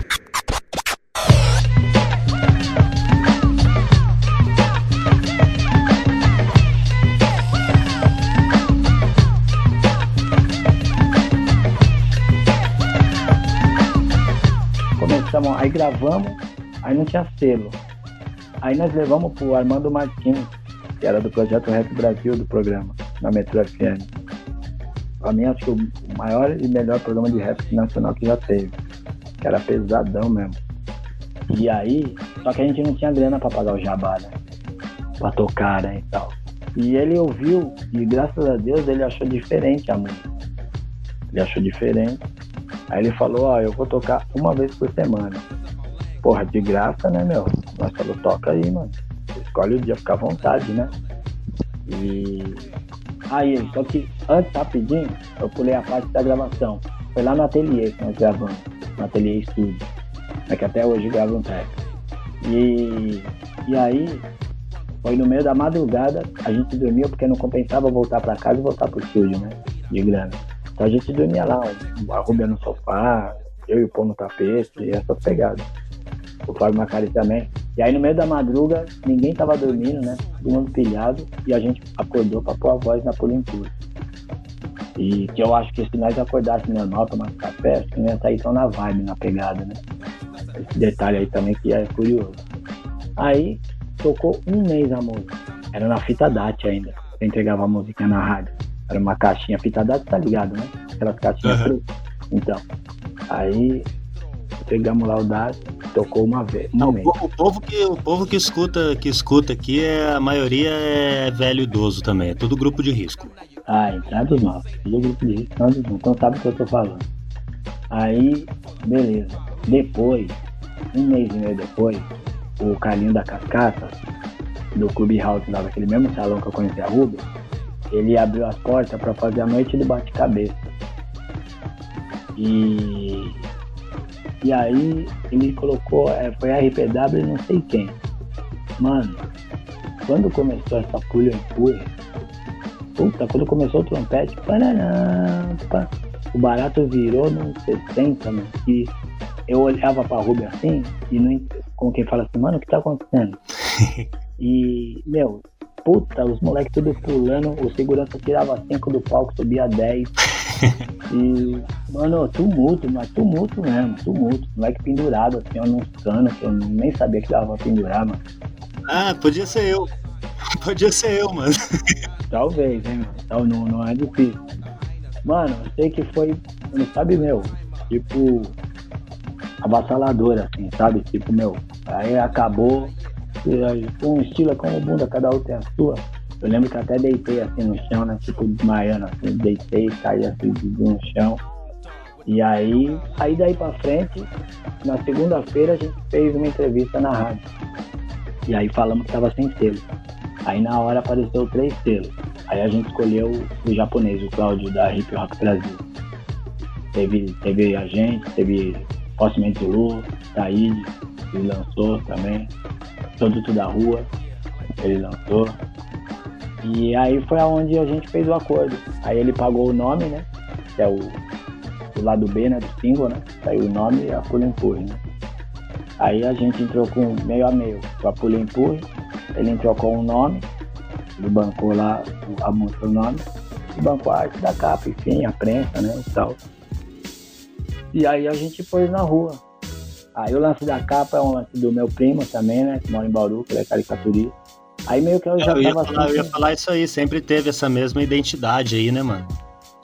começamos, aí gravamos, aí não tinha selo. Aí nós levamos pro Armando Martins, que era do projeto Rap Brasil do programa, na Metro FM. Pra mim, acho que o maior e melhor programa de rap nacional que já teve. Que era pesadão mesmo. E aí, só que a gente não tinha grana pra pagar o jabá, né? Pra tocar, né, e tal. E ele ouviu, e graças a Deus ele achou diferente a música. Ele achou diferente. Aí ele falou, ó, eu vou tocar uma vez por semana. porra, de graça, né, meu? Nós falou, toca aí, mano. Escolhe o dia, fica à vontade, né? E aí, só que antes, rapidinho, eu pulei a parte da gravação. Foi lá no ateliê que nós gravamos, no ateliê estúdio. É que até hoje grava um track. E, e aí, foi no meio da madrugada, a gente dormiu porque não compensava voltar pra casa e voltar pro estúdio, né? De grana. Então a gente dormia lá, a Rubia no sofá, eu e o pão no tapete, e essas pegadas. O Fábio Macari também. E aí no meio da madruga, ninguém tava dormindo, né? Todo mundo pilhado, e a gente acordou pra pôr a voz na Polimpura. E que eu acho que se nós acordássemos normal, tomasse café, acho que não ia sair tão na vibe, na pegada, né? Esse detalhe aí também que é curioso. Aí tocou um mês a música. Era na fita DAT ainda. Eu entregava a música na rádio. Era uma caixinha DAT, tá ligado, né? Aquelas caixinhas pretas. Então. Aí entregamos lá o DAT, tocou uma vez. Um Não, o, povo que o povo que escuta que escuta aqui é a maioria é velho idoso também, é tudo grupo de risco. Ah, entrada dos nossos. Tudo grupo de risco. Então sabe o que eu tô falando. Aí, beleza. Depois, um mês e meio depois, o Carlinho da Cascata, do Clube House lá daquele mesmo salão que eu conheci a Rubens, ele abriu as portas pra fazer a noite do bate-cabeça. E, e aí ele colocou, é, foi a RPW e não sei quem. Mano, quando começou essa pulha empurra, puta, quando começou o trompete, paraná, pá, o barato virou nos 60, mano, que eu olhava pra Ruby assim, e não, como quem fala assim, mano, o que tá acontecendo? e, meu, puta, os moleques tudo pulando, o segurança tirava 5 do palco, subia 10. E, mano, tumulto, mas tumulto mesmo, tumulto. Moleque pendurado, assim, ó, nos canos, que eu nem sabia que dava pra pendurar, mano. Ah, podia ser eu. Podia ser eu, mano. Talvez, hein, mano. Então, não, não é difícil. Mano, eu sei que foi, não sabe, meu, tipo, avassalador, assim, sabe? Tipo, meu, aí acabou, aí, um estilo é como bunda, cada um tem a sua. Eu lembro que até deitei assim no chão, né? Tipo, desmaiando, assim, deitei, caí assim no chão. E aí, aí daí pra frente, na segunda-feira a gente fez uma entrevista na rádio. E aí falamos que tava sem selo. Aí na hora apareceu três selos. Aí a gente escolheu o japonês, o Cláudio da Hip Rock Brasil. Teve, teve a gente, teve Possimente Zulu, Taíde, ele lançou também. Produto da Rua, ele lançou. E aí foi aonde a gente fez o acordo. Aí ele pagou o nome, né? Que é o, o lado B, né? Do single, né? Saiu o nome e a Pula Empurre, né? Aí a gente entrou com meio a meio com a Pula Empurre. Ele entrou com o nome, ele bancou lá a música, o nome, e bancou a arte da capa, enfim, a prensa, né? E tal. E aí a gente pôs na rua. Aí o lance da capa é um lance do meu primo também, né? Que mora em Bauru, que ele é caricaturista. Aí meio que eu já Eu tava falar, eu ia assim, falar isso aí, sempre teve essa mesma identidade aí, né, mano?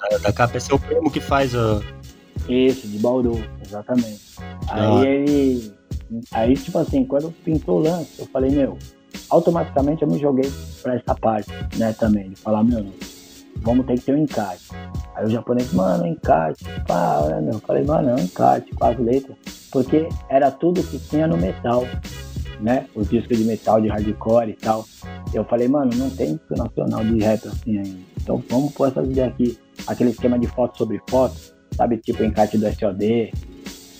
Da, da capa é seu primo que faz o. Isso, de Bauru, exatamente. Aí ele. Aí, tipo assim, quando pintou o lance, eu falei, meu, automaticamente eu me joguei pra essa parte, né, também, de falar, meu, vamos ter que ter um encarte. Aí o japonês, mano, encarte, pá, né, meu? Eu falei, mano, é um encarte, com as letras, porque era tudo que tinha no metal, né? Os discos de metal, de hardcore e tal. Eu falei, mano, não tem disco nacional de rap assim ainda. Então vamos pôr essas ideias aqui, aquele esquema de foto sobre foto, sabe, tipo encarte do SOD,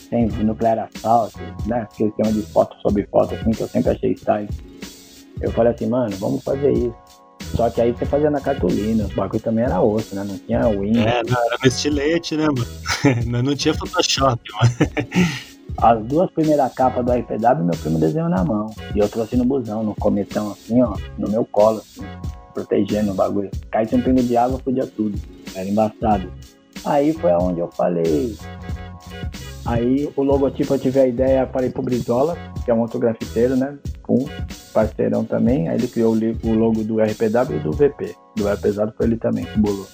tem Nuclear Assault, né? Aquele esquema de foto sobre foto, assim, que eu sempre achei style. Eu falei assim, mano, vamos fazer isso. Só que aí você fazia na cartolina, os bagulho também era osso, né? Não tinha Win. É, não, era no estilete, né, mano? Não tinha Photoshop, mano. As duas primeiras capas do RPW, meu primo desenhou na mão. E eu trouxe no busão, no cometão, assim, ó, no meu colo, assim, protegendo o bagulho. Caísse um pingo de água, podia tudo. Era embaçado. Aí foi aonde eu falei. Aí o logotipo eu tive a ideia, falei pro Brizola, que é um outro grafiteiro, né? Um parceirão também. Aí ele criou o logo do RPW e do VP. Do VP Pesado foi ele também que bolou.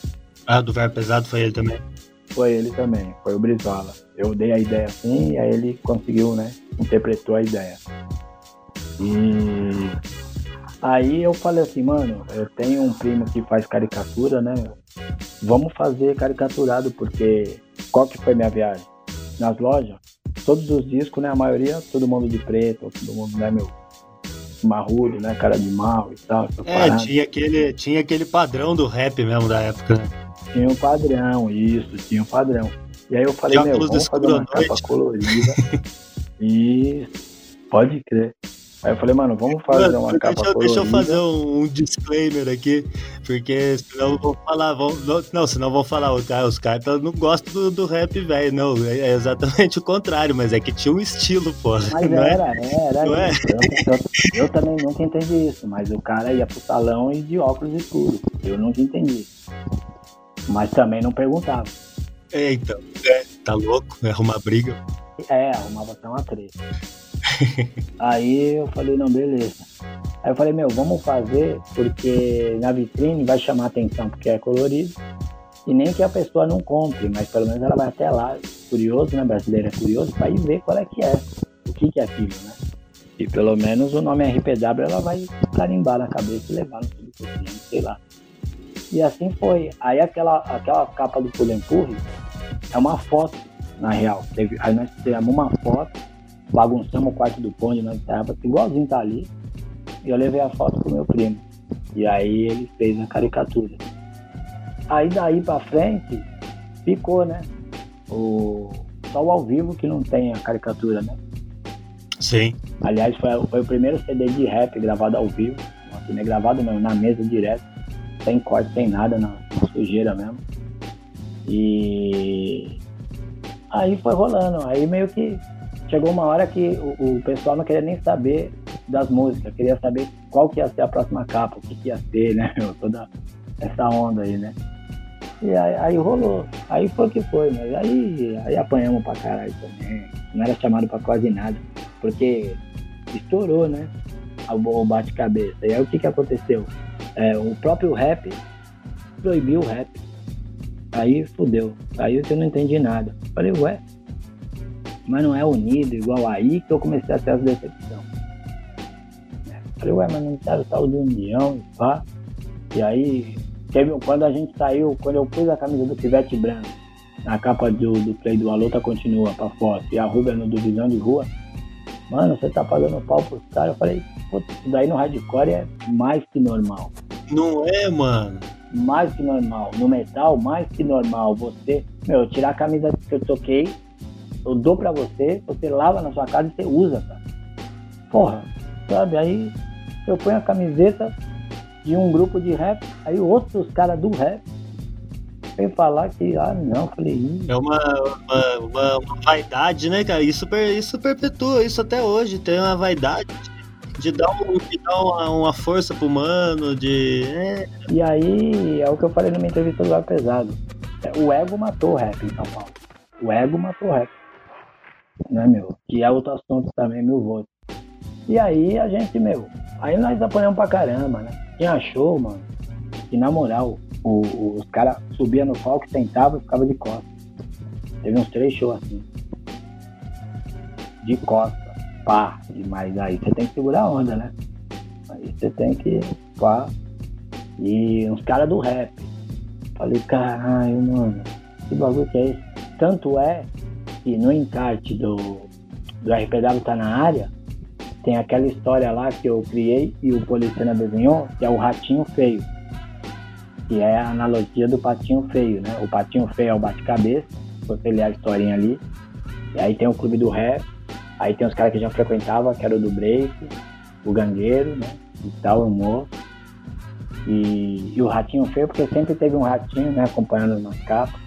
Ah, do verbo pesado foi ele também. Foi ele também, foi o Brizola. Eu dei a ideia assim e aí ele conseguiu, né? Interpretou a ideia. E aí eu falei assim, mano, eu tenho um primo que faz caricatura, né? Vamos fazer caricaturado, porque qual que foi minha viagem? Nas lojas, todos os discos, né? A maioria, todo mundo de preto, todo mundo, né, meu? Marrudo, né? Cara de mal e tal. É, parada. tinha aquele, tinha aquele padrão do rap mesmo da época, né? Tinha um padrão, isso, tinha um padrão. E aí eu falei, De meu, vamos fazer uma capa colorida. e pode crer. Aí eu falei, mano, vamos fazer Mano, uma deixa, capa deixa colorida. eu fazer um, disclaimer aqui, porque senão vão falar, vão, não, não, senão vão falar, os caras não gostam do, do rap, velho. Não, é é exatamente o contrário, mas é que tinha um estilo, pô. Mas não é? era, era. Não é? Eu, eu- eu também nunca entendi isso, mas o cara ia pro salão e de óculos escuros. Eu nunca entendi. Mas também não perguntava. É, então, é, tá louco, é arrumar briga. É, arrumava até uma treta. Aí eu falei, não, beleza. Aí eu falei, meu, vamos fazer, porque na vitrine vai chamar atenção, porque é colorido. E nem que a pessoa não compre, mas pelo menos ela vai até lá, curioso, né? Brasileiro é curioso, pra ir ver qual é que é, o que, que é aquilo, né? E pelo menos o nome RPW ela vai carimbar na cabeça e levar no subconsciente, sei lá. E assim foi. Aí aquela, aquela capa do Pulo é uma foto, na real. Teve- aí nós tiramos uma foto, bagunçamos o quarto do pão onde nós estávamos, igualzinho tá ali. E eu levei a foto pro meu primo. E aí ele fez a caricatura. Aí daí pra frente, ficou, né? O, só o ao vivo que não tem a caricatura, né? Sim. Aliás, foi, foi o primeiro CD de rap gravado ao vivo. Assim, né? Gravado mesmo, na mesa direto. Sem corte, sem nada, na, na sujeira mesmo. E aí foi rolando. Aí meio que chegou uma hora que o, o pessoal não queria nem saber das músicas, queria saber qual que ia ser a próxima capa, o que, que ia ser, né? Toda essa onda aí, né? E aí, aí rolou. Aí foi o que foi, mas aí, aí apanhamos pra caralho também. Não era chamado pra quase nada porque estourou, né? O bate-cabeça. E aí o que que aconteceu? É, o próprio rap proibiu o rap. Aí fudeu. Aí eu não entendi nada. Falei, ué, mas não é unido igual aí que eu comecei a ter as decepções. Falei, ué, mas não era tal de união e pá. E aí, teve, quando a gente saiu, quando eu pus a camisa do Pivete Branco, na capa do, do play do A Luta Continua pra foto, e a Rubia no do Visão de Rua, mano, você tá pagando pau pros caras. Eu falei, putz, isso daí no hardcore é mais que normal. Não é, mano. Mais que normal. No metal, mais que normal. Você, meu, tirar a camisa que eu toquei, eu dou pra você, você lava na sua casa e você usa, cara. Porra, sabe? Aí eu ponho a camiseta de um grupo de rap, aí outros caras do rap vem falar que, ah, não, falei, "Ih, É uma, uma, uma- uma vaidade, né, cara? Isso, per- isso perpetua isso até hoje. Tem uma vaidade de, dar, um, de dar uma, uma força pro mano, de. É, E aí, é o que eu falei numa entrevista do Ar Pesado. É, O ego matou o rap em São Paulo. O ego matou o rap. Né, meu? Que é outro assunto também, mil votos. E aí a gente, meu, aí nós apanhamos pra caramba, né? Tinha show, mano. E na moral, o- o- os caras subiam no palco, sentavam e ficavam de costas. Teve uns três shows assim. De costas. Pá, mas aí você tem que segurar a onda, né? Aí você tem que. Pá. E uns caras do rap. Falei, caralho, mano, que bagulho que é esse? Tanto é que no encarte do, do RPW tá na área, tem aquela história lá que eu criei e o Policena desenhou, que é o ratinho feio. Que é a analogia do patinho feio, né? O patinho feio é o bate-cabeça, se você ler a historinha ali. E aí tem o clube do rap, aí tem os caras que já frequentava, que era o do break, o gangueiro, né? E tal, o humor. E, e o ratinho feio, porque sempre teve um ratinho, né, acompanhando nas capas.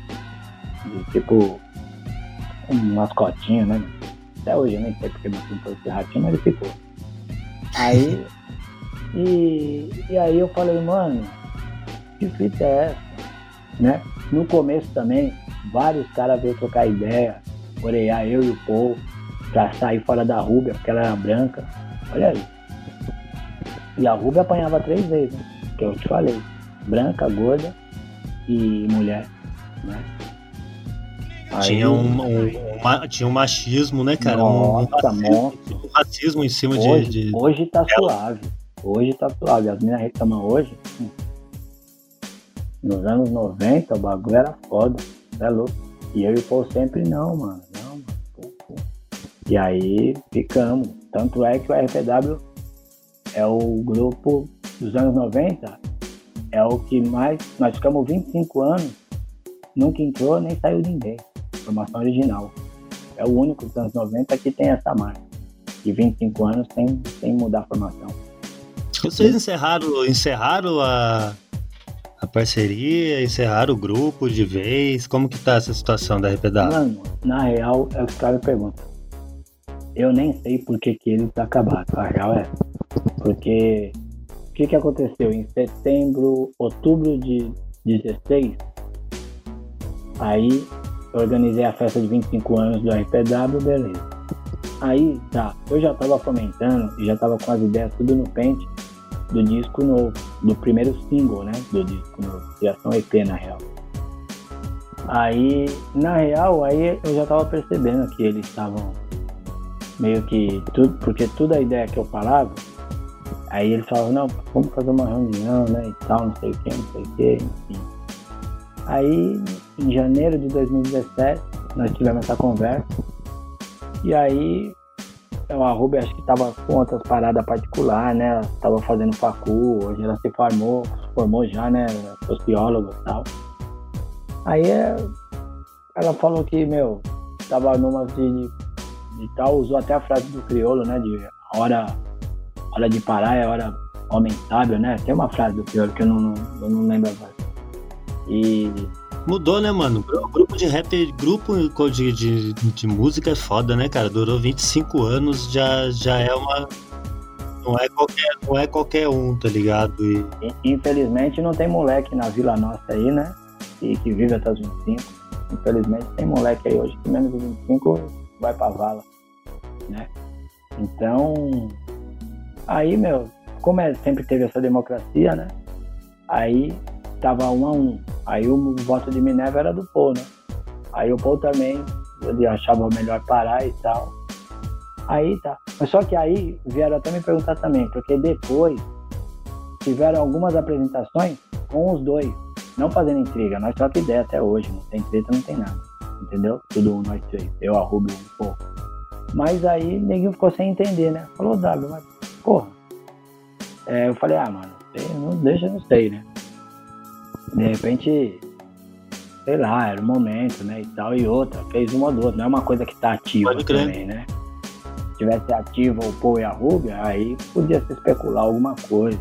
De, tipo, um mascotinho, né? Até hoje eu nem sei porque não pintou esse ratinho, mas ele ficou. Aí. E, e aí eu falei, mano, que fita é essa? Né? No começo também, vários caras veio trocar ideia, orear eu e o Paul, pra sair fora da Rúbia, porque ela era branca. Olha aí. E a Rúbia apanhava três vezes, né? Que eu te falei. Branca, gorda e mulher, né? Tinha, um, um- uma- tinha um machismo, né, cara? Um, um Nossa, racismo, um racismo em cima de. Hoje, de- hoje tá suave. Hoje tá suave. As meninas reclamam hoje. hum. Nos anos 90 o bagulho era foda. É louco. E eu e o Paul sempre não, mano. Não, mano. Pô, pô. E aí ficamos. Tanto é que o RPW é o grupo dos anos 90, é o que mais. Nós ficamos 25 anos, nunca entrou nem saiu ninguém. Formação original. É o único dos anos 90 que tem essa marca. E 25 anos sem, sem mudar a formação. Vocês encerraram, encerraram a, a parceria, encerraram o grupo de vez? Como que tá essa situação da RPW? Mano, na real, é o que os caras perguntam. Eu nem sei por que, que eles acabaram. A real é. Porque o que, que aconteceu? Em setembro, outubro de 16, aí organizei a festa de 25 anos do RPW, beleza. Aí, tá, eu já tava fomentando e já tava com as ideias tudo no pente do disco novo, do primeiro single, né, do disco novo, criação EP na real. Aí, na real, aí eu já tava percebendo que eles estavam meio que tudo, porque toda a ideia que eu falava, aí eles falavam, não, vamos fazer uma reunião, né, e tal, não sei o que, não sei o que, enfim. Aí, em janeiro de 2017, nós tivemos essa conversa, e aí o Arrubi acho que tava com outras paradas particulares, né? Ela tava fazendo facu, hoje ela se formou, se formou já, né? Socióloga e tal. Aí é, ela falou que, meu, tava numa de, de tal, usou até a frase do crioulo, né? De hora, hora de parar é hora homem sábio, né? Tem uma frase do crioulo que eu não, não lembro agora. E Mudou, né, mano? Grupo de rap, grupo de, de, de, música é foda, né, cara? Durou 25 anos, já, já é uma. Não é, qualquer, não é qualquer um, tá ligado? E... Infelizmente não tem moleque na vila nossa aí, né? E que vive até os 25. Infelizmente tem moleque aí hoje que menos de 25 vai pra vala, né? Então, aí, meu, como é, sempre teve essa democracia, né? Aí tava um a um. Aí o voto de Minerva era do Paul, né? Aí o Paul também, ele achava melhor parar e tal. Aí tá. Mas só que aí vieram até me perguntar também, porque depois tiveram algumas apresentações com os dois, não fazendo intriga. Nós troca ideia até hoje, não tem treta, não tem nada. Entendeu? Tudo nós três, eu, a Rubio, um pouco. Mas aí ninguém ficou sem entender, né? Falou, W, mas porra. É, eu falei, ah, mano, não deixa, não sei, né? De repente, sei lá, era o momento, né? E tal, e outra, fez uma ou outra, não é uma coisa que tá ativa também, né? Se tivesse ativo o Paul e a Rubia, aí podia se especular alguma coisa,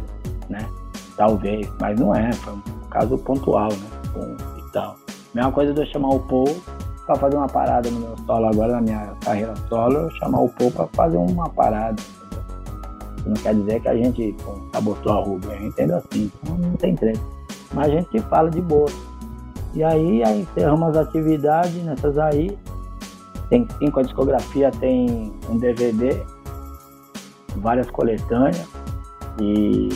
né? Talvez, mas não é, foi um caso pontual, né? Um, e tal. Mesma coisa de eu chamar o Paul para fazer uma parada no meu solo agora, na minha carreira solo, eu chamar o Paul para fazer uma parada. Não quer dizer que a gente sabotou a Rubia, eu entendo assim, então não tem treta. Mas a gente fala de boa. E aí, aí encerramos as atividades nessas aí. Tem cinco, a discografia tem um DVD, várias coletâneas e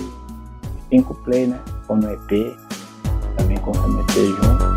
cinco play, né? Como EP, também com o EP junto.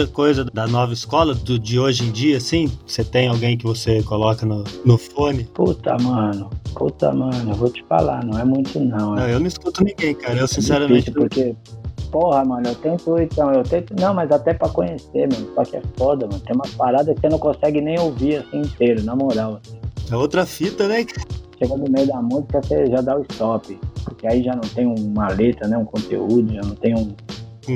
Escuta coisa da nova escola, do, de hoje em dia, assim? Você tem alguém que você coloca no, no fone? Puta, mano. Puta, mano, eu vou te falar, não é muito não. Não, eu não escuto ninguém, cara. Eu, sinceramente. É porque, porra, mano, eu tento, então, eu tento. Não, mas até pra conhecer, mano. Só que é foda, mano. Tem umas paradas que você não consegue nem ouvir assim inteiro, na moral. Assim. É outra fita, né? Chega no meio da música, você já dá o stop. Porque aí já não tem uma letra, né? Um conteúdo, já não tem um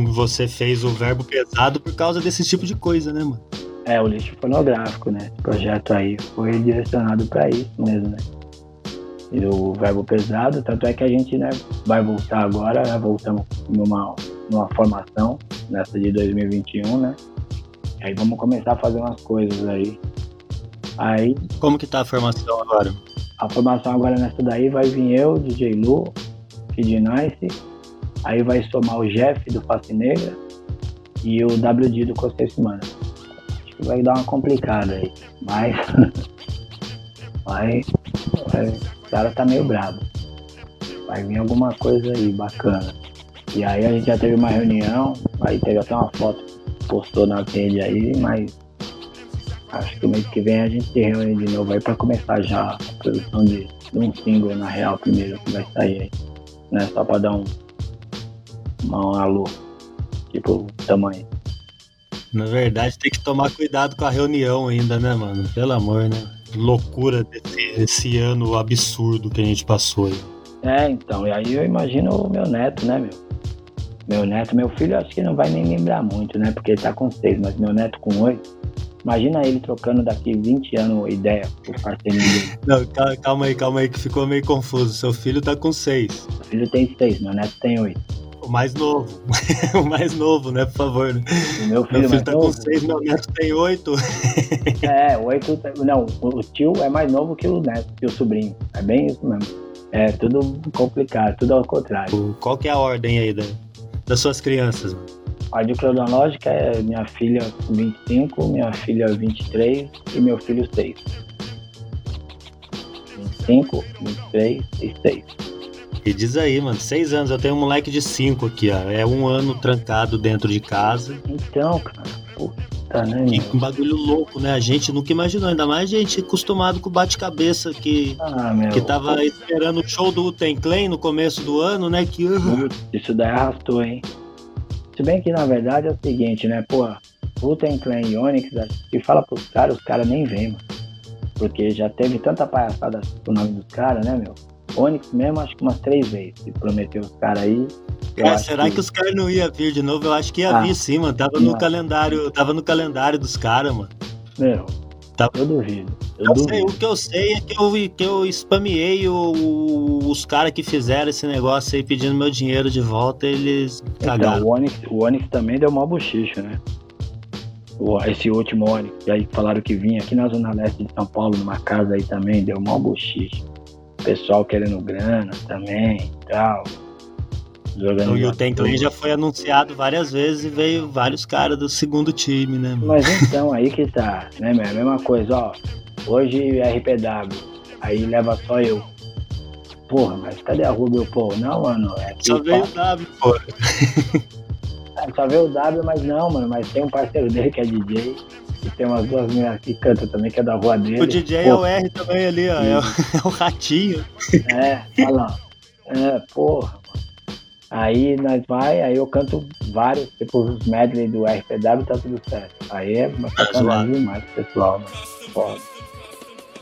você fez o verbo pesado por causa desse tipo de coisa, né, mano? É, o lixo fonográfico, né? Esse projeto aí foi direcionado para isso mesmo, né? E o verbo pesado, tanto é que a gente né, vai voltar agora, né, voltamos numa, numa formação, nessa de 2021, né? E aí vamos começar a fazer umas coisas aí. Aí Como que tá a formação agora? a formação agora nessa daí vai vir eu, DJ Lu, Kid Nice, aí vai somar o Jeff do Face Negra e o WD do Costeiro Semana. Acho que vai dar uma complicada aí, mas. mas. é, o cara tá meio brabo. Vai vir alguma coisa aí bacana. E aí a gente já teve uma reunião, aí teve até uma foto postou na rede aí, mas Acho que mês que vem a gente se reúne de novo aí pra começar já a produção de, de um single na real primeiro que vai sair aí. Né? Só pra dar um, uma, um alô. Tipo, tamanho. Na verdade, tem que tomar cuidado com a reunião ainda, né, mano? Pelo amor, né? Loucura desse, ano absurdo que a gente passou aí. É, então, e aí eu imagino o meu neto, né, meu? Meu neto, meu filho acho que não vai nem lembrar muito, né? Porque ele tá com seis, mas meu neto com oito. Imagina ele trocando daqui 20 anos ideia pro parceirinho dele. Não, ca- calma aí, calma aí, que ficou meio confuso. Seu filho tá com seis. Meu filho tem seis, meu neto tem oito. O mais novo. o mais novo, né, por favor. né? Meu filho, Meu filho mais tá novo, com seis, meu neto tem oito. É, oito. Não, o tio é mais novo que o neto, que o sobrinho. É bem isso mesmo. É tudo complicado, tudo ao contrário. Qual que é a ordem aí da- das suas crianças, mano? A ordem cronológica é minha filha com 25, minha filha 23 e meu filho 6. 25, 23 e 6. E diz aí, mano, seis anos. Eu tenho um moleque de cinco aqui, ó. É um ano trancado dentro de casa. Então, cara, puta, né, Que bagulho louco, né? A gente nunca imaginou, ainda mais gente acostumado com o bate-cabeça que, Ah, que tava esperando o show do Ten Clan no começo do ano, né? Que Putz, Isso daí arrastou, hein? Se bem que na verdade é o seguinte, né? Pô, Clan e Onyx, se fala pros caras, os caras nem vêm, mano. Porque já teve tanta palhaçada com o nome dos caras, né, meu? Onyx mesmo, acho que umas três vezes. Se prometeu os caras aí. Cara, acho será que... os caras não iam vir de novo? Eu acho que ia Ah, vir sim, mano. Tava no não. calendário, tava no calendário dos caras, mano. Meu, Tá. eu duvido. Eu, Eu sei, o que eu sei é que eu, que eu spameei o- o- os caras que fizeram esse negócio aí pedindo meu dinheiro de volta, eles Então, cagaram. o Onyx, o Onyx também deu mó bochicho, né? Esse último Onyx, e aí falaram que vinha aqui na Zona Leste de São Paulo, numa casa aí também, deu mó bochicho. Pessoal querendo grana também e tal. Os O. Yu-Ten Clan já foi anunciado várias vezes e veio vários caras do segundo time, né, mano? Mas então, aí que tá, né, meu? A mesma coisa, ó. Hoje RPW, aí leva só eu. Porra, mas cadê a Rubio Paul? Não, mano, é Só veio o W, pô. É, só vê o W, mas não, mano. Mas tem um parceiro dele que é DJ. E tem umas duas meninas que cantam também, que é da rua dele. O DJ é Pô, o R também ali, ó. É o, é o ratinho. É, olha lá. É, porra. mano. Aí nós vai, aí eu canto vários, tipo os medley do RPW, tá tudo certo. Aí é uma zoado. sacanagem demais, pessoal, mano. Foda.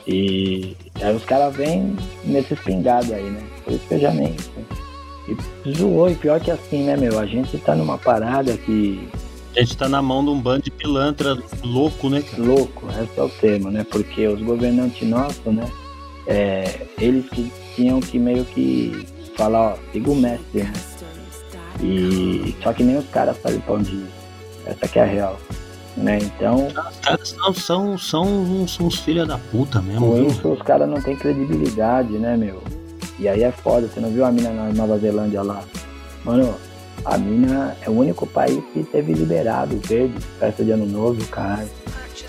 E aí os caras vêm nesses pingados aí, né? Por isso que eu já nem. E zoou, e pior que assim, né, meu? A gente tá numa parada que A gente tá na mão de um bando de pilantra louco, né, cara? louco, esse é o termo, né? Porque os governantes nossos, né? é, eles que tinham que meio que falar, ó, siga o mestre, né? E só que nem os caras fazem pão de essa que é a real. Né? Então, Os caras são, são, são uns, uns filha da puta mesmo, viu? isso os caras não têm credibilidade, né, meu? E aí é foda, você não viu a mina na Nova Zelândia lá? Mano, a mina é o único país que teve liberado verde, festa de ano novo, caralho.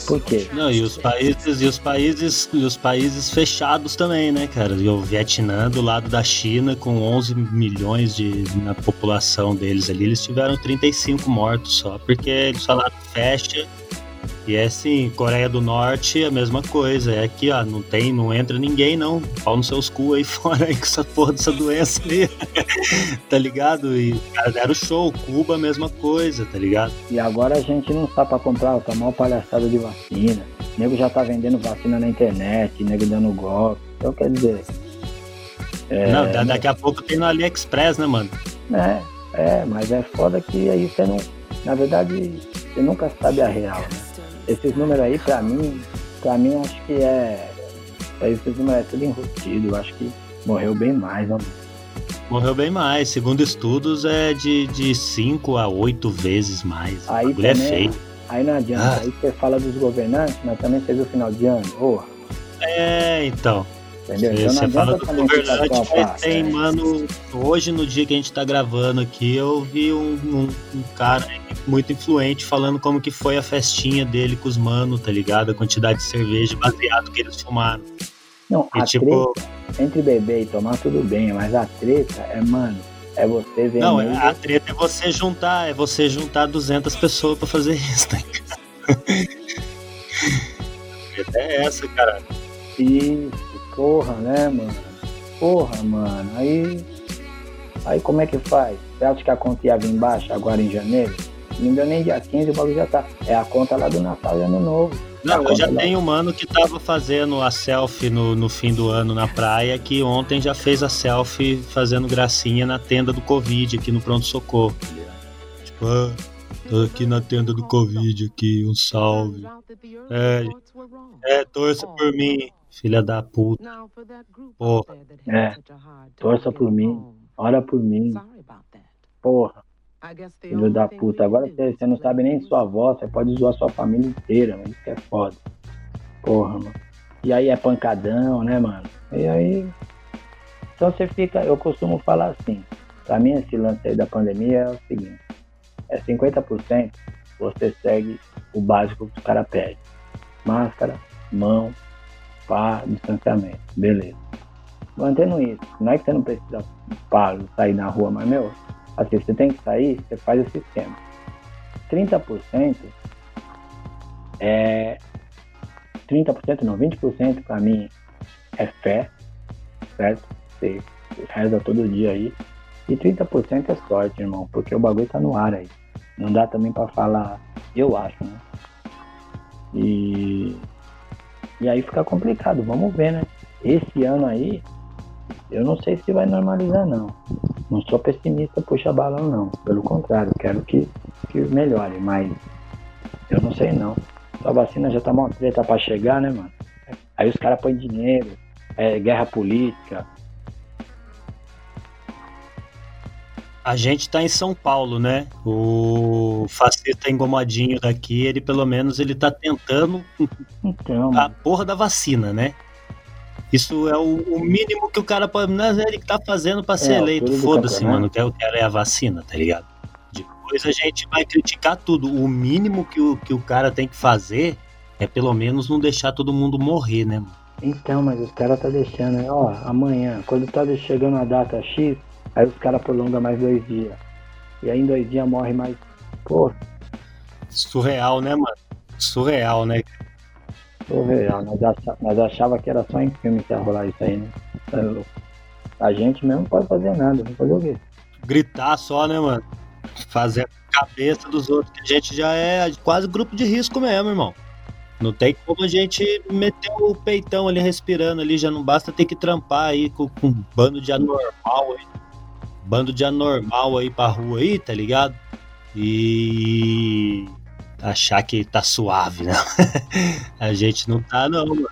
Por quê? Não, e os países, e os países, e os países fechados também, né, cara? E o Vietnã do lado da China com 11 milhões de na população deles ali, eles tiveram 35 mortos só, porque eles falaram fecha. E é assim, Coreia do Norte a mesma coisa. É aqui, ó, não tem, não entra ninguém não. Pau nos seus cu aí fora aí com essa porra dessa doença aí. tá ligado? E cara, deram show, Cuba a mesma coisa, tá ligado? E agora a gente não está pra comprar, tá mal palhaçada de vacina. O nego já tá vendendo vacina na internet, nego dando golpe. Então quer dizer, É, não, da- daqui a pouco tem no AliExpress, né, mano? né? É, mas é foda que aí você não. Na verdade, você nunca sabe a real, né? Esses números aí, pra mim, pra mim acho que é. Esses números é tudo enrustido, eu acho que morreu bem mais, ó. Morreu bem mais. Segundo estudos, é de 5 a 8 vezes mais. Aí é também, feio. Aí não adianta. Ah. Aí você fala dos governantes, mas também você viu o final de ano. Porra, É, então. Entendeu? Então Você fala do governante, mas pá, tem, é. mano. Hoje, no dia que a gente tá gravando aqui, eu vi um, um- um cara muito influente falando como que foi a festinha dele com os manos, tá ligado? A quantidade de cerveja baseado que eles fumaram. Não, E a tipo, treta, entre beber e tomar tudo bem, mas a treta é, mano, é você ver não, a treta é você juntar, é você juntar 200 pessoas pra fazer isso, tá ligado? A treta é essa, cara. Isso, porra, né, mano? Porra, mano. Aí. Aí como é que faz? Você acha que a conta ia vir embaixo agora em janeiro? Não deu nem dia 15, o bagulho já tá. É a conta lá do Natal e Ano Novo. Não, eu já tenho um mano que tava fazendo a selfie no, no fim do ano na praia, que ontem já fez a selfie fazendo gracinha na tenda do Covid aqui no pronto-socorro. Tipo, ah, tô aqui na tenda do Covid aqui, um salve. É, é, torça por mim, filha da puta. Pô. É, torça por mim. Ora por mim. Porra, filho da puta. Agora você, não sabe nem sua avó, você pode zoar sua família inteira, mano. Isso que é foda. Porra, mano. E aí é pancadão, né, mano? E aí. Então você fica. Eu costumo falar assim. Pra mim, esse lance aí da pandemia é o seguinte: é 50% você segue o básico que os caras pedem. Máscara, mão, pá, distanciamento. Beleza. Mantendo isso, não é que você não precisa pá, sair na rua, mas meu, assim, você tem que sair, você faz esse esquema. 30% é. 30% não, 20% pra mim é fé, certo? Você reza todo dia aí. E 30% é sorte, irmão, porque o bagulho tá no ar aí. Não dá também pra falar, eu acho, né? E. E aí fica complicado, vamos ver, né? Esse ano aí, eu não sei se vai normalizar, não. Não sou pessimista, puxa balão, não. Pelo contrário, quero que, que melhore, mas eu não sei, não. A vacina já tá uma treta pra chegar, né, mano? Aí os caras põem dinheiro, é guerra política. A gente tá em São Paulo, né? O fascista engomadinho daqui, ele pelo menos ele tá tentando Então, a porra da vacina, né? Isso é o, o mínimo que o cara pode. Não é ele que tá fazendo pra ser É, eleito. Foda-se, mano. O que eu quero é a vacina, tá ligado? Depois a gente vai criticar tudo. O mínimo que o, que o cara tem que fazer é pelo menos não deixar todo mundo morrer, né, mano? então, mas os caras tá deixando? Ó, amanhã, quando tá chegando a data X, aí os caras prolongam mais dois dias. E aí em dois dias morre mais. Pô, Surreal, né, mano? Surreal, né? surreal. Nós, acha, nós achava que era só em filme que ia rolar isso aí, né? Tá louco. A gente mesmo não pode fazer nada, vai fazer o quê? Gritar só, né, mano? Fazer a cabeça dos outros, que a gente já é quase grupo de risco mesmo, irmão. Não tem como a gente meter o peitão ali respirando ali, já não basta ter que trampar aí com, com um bando de anormal aí. Bando de anormal aí pra rua aí, tá ligado? E achar que tá suave, né? a gente não tá não, mano.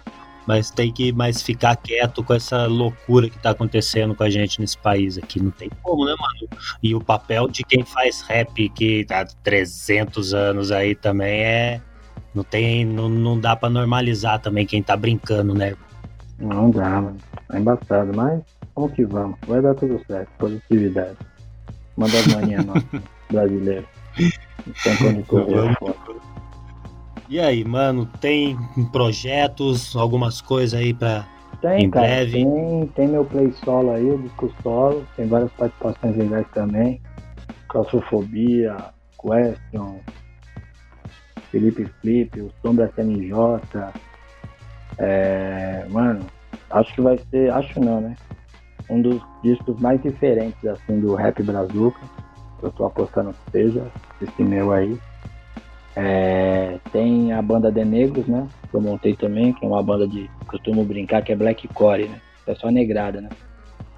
Mas tem que mais ficar quieto com essa loucura que tá acontecendo com a gente nesse país aqui. Não tem como, né, mano? E o papel de quem faz rap que tá há 300 anos aí também é. Não tem. Não, não dá pra normalizar também quem tá brincando, né? Não dá, mano. É embaçado, mas vamos que vamos. Vai dar tudo certo. Positividade. Manda as manias nossas, brasileiras. Tampão de correr. E aí, mano, tem projetos, algumas coisas aí pra. Tem, Em cara. breve. Tem, tem meu play solo aí, o disco solo. Tem várias participações legais também. Claustrofobia, Question, Felipe Flip, o Sombra SMJ. É, mano, acho que vai ser, acho não, né? Um dos discos mais diferentes assim do rap brazuca. Eu tô apostando que seja esse meu aí. É, tem a banda De Negros, né? Que eu montei também, que é uma banda de. Costumo brincar que é Black Core, né? É só negrada, né?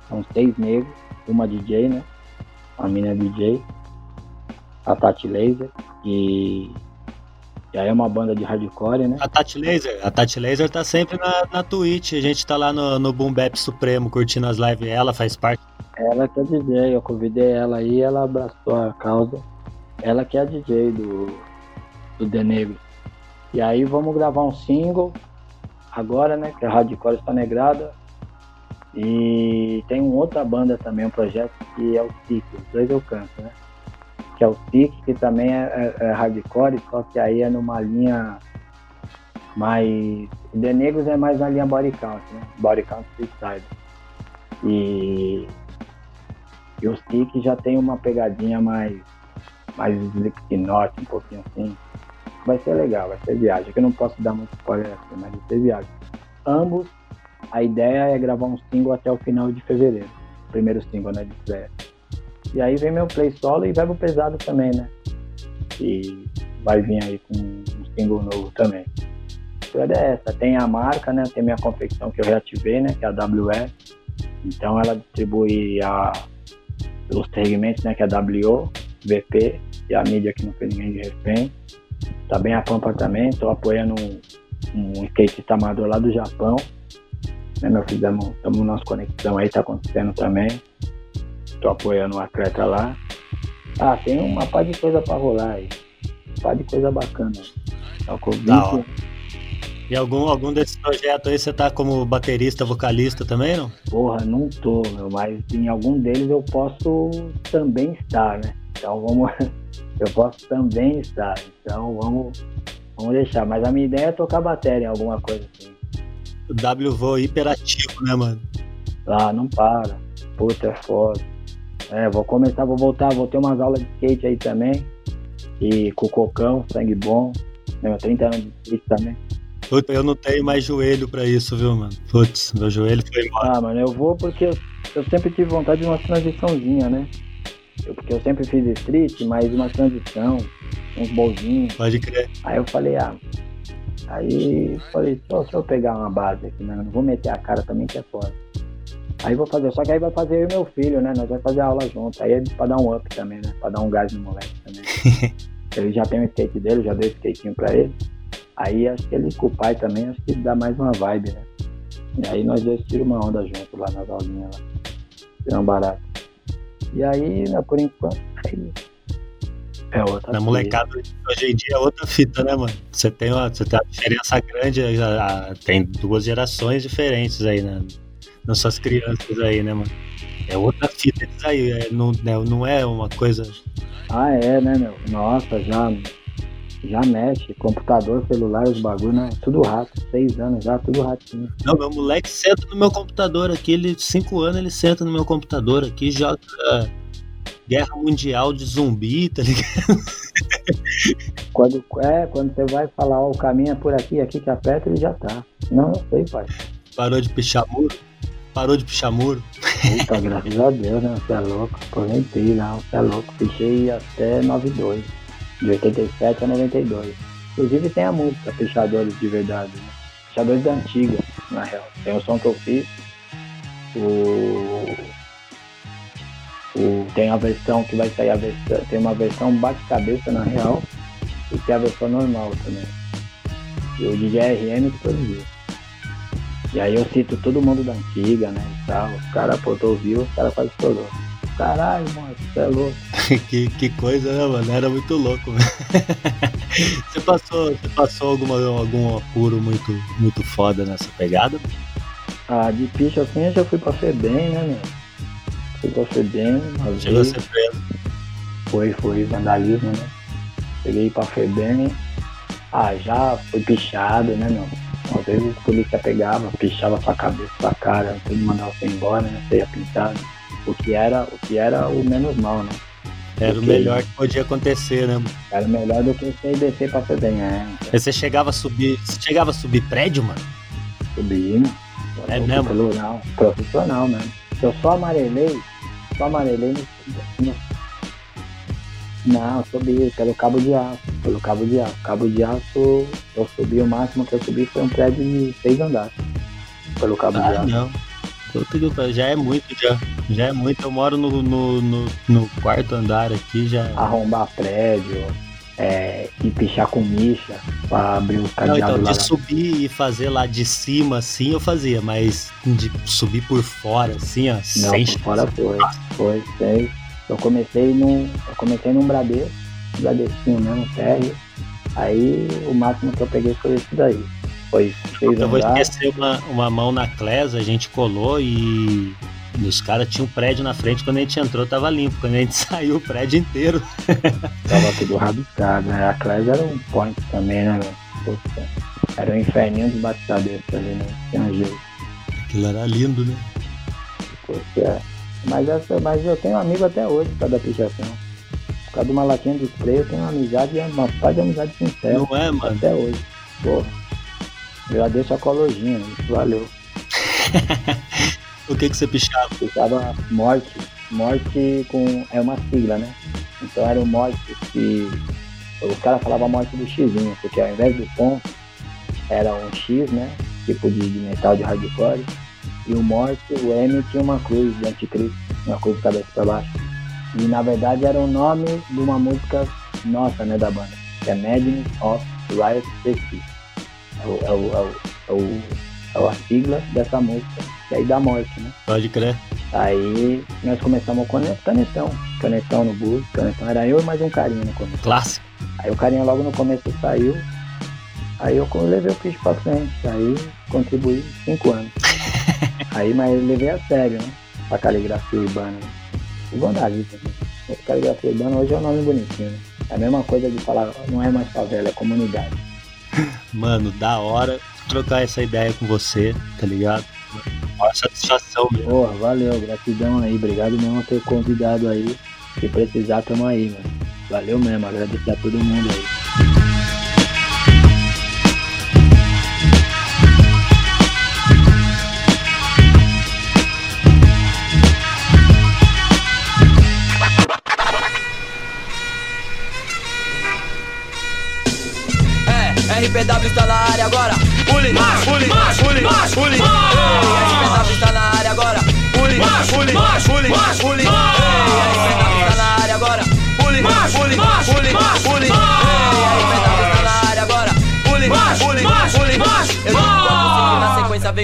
São seis negros, uma DJ, né? a mina DJ, a Tati Laser, e, aí é uma banda de hardcore, né? A Tati Laser, a Tati Laser tá sempre na, na Twitch. A gente tá lá no, no Boom Bap Supremo curtindo as lives. Ela faz parte. Ela que é DJ, eu convidei ela aí, ela abraçou a causa. Ela que é a DJ do, do The Negro. E aí vamos gravar um single agora, né? Que é Hardcore está negrada. E tem uma outra banda também, um projeto que é o SIC, os dois eu canto, né? Que é o SIC, que também é, é, é hardcore, só que aí é numa linha mais. The Negros é mais na linha body count, né? Body count freestyle. E, e o SIC já tem uma pegadinha mais, mais Slipknot, um pouquinho assim. Vai ser legal, vai ser viagem. Que eu não posso dar muito spoiler assim, mas vai ser viagem. Ambos, a ideia é gravar um single até o final de fevereiro. Primeiro single, né, de estreia. E aí vem meu play solo e verbo pesado também, né? E vai vir aí com um single novo também. A é essa, tem a marca, né? Tem minha confecção que eu reativei, né? Que é a WE. Então ela distribui a, os segmentos, né? Que é a WO, VP e a mídia que não fez ninguém de refém. Tá bem a Pampa também, tô apoiando um, um skatista amador lá do Japão. Né, meu fizemos, estamos nossa conexão aí, tá acontecendo também. Tô apoiando um atleta lá. Ah, tem uma par de coisa pra rolar aí. Uma par de coisa bacana. Tá. E algum, algum desses projetos aí você tá como baterista, vocalista também, não? Porra, não tô, meu, mas em algum deles eu posso também estar, né? Então vamos. Eu posso também estar. Então vamos, vamos deixar. Mas a minha ideia é tocar bateria em alguma coisa assim. O WVO hiperativo, né, mano? Ah, não para. Puta, é foda. É, vou começar, vou voltar, vou ter umas aulas de skate aí também. E com o Cocão, sangue bom. Meu, 30 anos de skate também. Puta, eu não tenho mais joelho pra isso, viu, mano? Putz, meu joelho foi embora. Ah, mano, eu vou porque eu, eu sempre tive vontade de uma transiçãozinha, né? Eu, porque eu sempre fiz street, mas uma transição, uns bolzinhos. Pode crer. Aí eu falei, ah. Aí falei, só se eu pegar uma base aqui, né? Não vou meter a cara também que é foda. Aí vou fazer, só que aí vai fazer eu e meu filho, né? Nós vamos fazer a aula junto. Aí é pra dar um up também, né? Pra dar um gás no moleque também. ele já tem o skate dele, já dei o skatinho pra ele. Aí acho que ele com o pai também, acho que dá mais uma vibe, né? E aí nós dois tiramos uma onda junto lá nas aulinhas lá. Tiramos barato. E aí, né, por enquanto, aí é outra Na fita. molecada hoje em dia é outra fita, né, mano? Você tem uma, você tem uma diferença grande, já- já tem duas gerações diferentes aí, né? Nas suas crianças aí, né, mano? É outra fita isso aí, é, não, né, não é uma coisa. Ah, é, né, meu? Nossa, já, já mexe. Computador, celular, os bagulho, né? Tudo rato. Seis anos já, tudo ratinho. Não, meu moleque senta no meu computador aqui, ele, cinco anos ele senta no meu computador aqui, joga Guerra Mundial de Zumbi, tá ligado? Quando, é, quando você vai falar, ó, o caminho é por aqui, aqui que aperta, ele já tá. Não, eu sei, pai. Parou de pichar muro. Parou de pichar muro. Puta, graças a Deus, né? Você é louco. Aposentei, não. Você é louco. Pichei até 92. De 87 a 92. Inclusive tem a música Pichadores de Verdade. Né? Pichadores da antiga, na real. Tem o som que eu fiz. O... o... Tem a versão que vai sair a versão. Tem uma versão bate-cabeça na real. E tem a versão normal também. E o DJ RM que produziu. E aí eu cito todo mundo da antiga, né? E tal. Os caras, pô, tô ouvindo, os caras quase estourou. Caralho, mano, você é louco. que, que coisa, né, mano? Era muito louco, velho. você passou, você passou alguma, algum apuro muito, muito foda nessa pegada? Ah, de picha assim eu já fui pra Febem, né, meu? Fui pra Febem, uma Chegou a ser preso. Foi, foi vandalismo, né? Cheguei pra Febem. Ah, já fui pichado, né, meu? Às vezes a polícia pegava, pichava sua cabeça, sua cara, tudo mandava você embora, né? Você ia pintado. O que era, o que era o menos mal, né? Era o melhor que podia acontecer, né? mano? Era melhor do que você descer pra Febem, é. Aí Você chegava a subir. Você chegava a subir prédio, mano? Subir, né? É mesmo? Plural, profissional mesmo. Eu só amarelei, só amarelei no, no- Não, subi pelo cabo de aço, pelo cabo de aço. Cabo de aço, eu subi, o máximo que eu subi foi um prédio de seis andares. Pelo cabo de Ah, aço. não. Já é muito, já. Já é muito. Eu moro no, no, no, no quarto andar aqui, já. Arrombar prédio, é, e pichar com micha pra abrir os Não, cadeados então, lá. de subir e fazer lá de cima, assim, eu fazia, mas de subir por fora, assim, ó, Não, sem por fora foi. Foi, sei. Eu comecei num. Eu comecei num Bradesco, Bradesquinho mesmo, térreo. Aí o máximo que eu peguei foi esse daí. Foi seis Eu vou esquecer uma, uma mão na Clesa, a gente colou e os caras tinham um prédio na frente, quando a gente entrou tava limpo, quando a gente saiu o prédio inteiro. Tava tudo rabiscado, né? A Class era um point também, né? Puta, Era um inferninho dos batiçadeiros ali, né? Tinha jeito. Aquilo era lindo, né? Poxa, mas, essa, mas eu tenho amigo até hoje por causa da pichação. Por causa de uma latinha de spray, eu tenho uma amizade, uma paz de amizade sincera. Não é, mano? Até hoje. Porra. Eu deixo a colojinha, valeu. O que que você pichava? Pichava morte. Morte com. É uma sigla, né? Então era o morte que. Os caras falavam morte do Xzinho, porque ao invés do ponto era um X, né? Tipo de metal de hardcore. E o morte, o M tinha uma cruz de anticristo, uma cruz de cabeça pra baixo. E na verdade era o nome de uma música nossa, né, da banda. Que é Madness of Riot City. É, o, é, o, é, o, é, o, é a sigla dessa música. E aí dá morte, né? Pode crer. Aí nós começamos com o canetão. Canetão no bus, canetão era eu e mais um carinha no começo. Clássico. Aí o carinha logo no começo saiu. Aí eu levei o picho pra frente. Aí contribuí cinco anos. Aí, mas levei a sério, né? Pra caligrafia urbana. E vandalismo. Né? Caligrafia urbana hoje é um nome bonitinho, né? É a mesma coisa de falar, não é mais favela, é comunidade. Mano, da hora trocar essa ideia com você, tá ligado? Maior satisfação mesmo. Porra, valeu, gratidão aí. Obrigado mesmo por ter convidado aí. Se precisar, tamo aí, mano. Valeu mesmo, agradecer a todo mundo aí. RPW está na área agora. Pule, pule, pule, pule. RPW está na área agora. Pule, pule, pule, pule. RPW está na área agora. Pule, pule, pule, pule.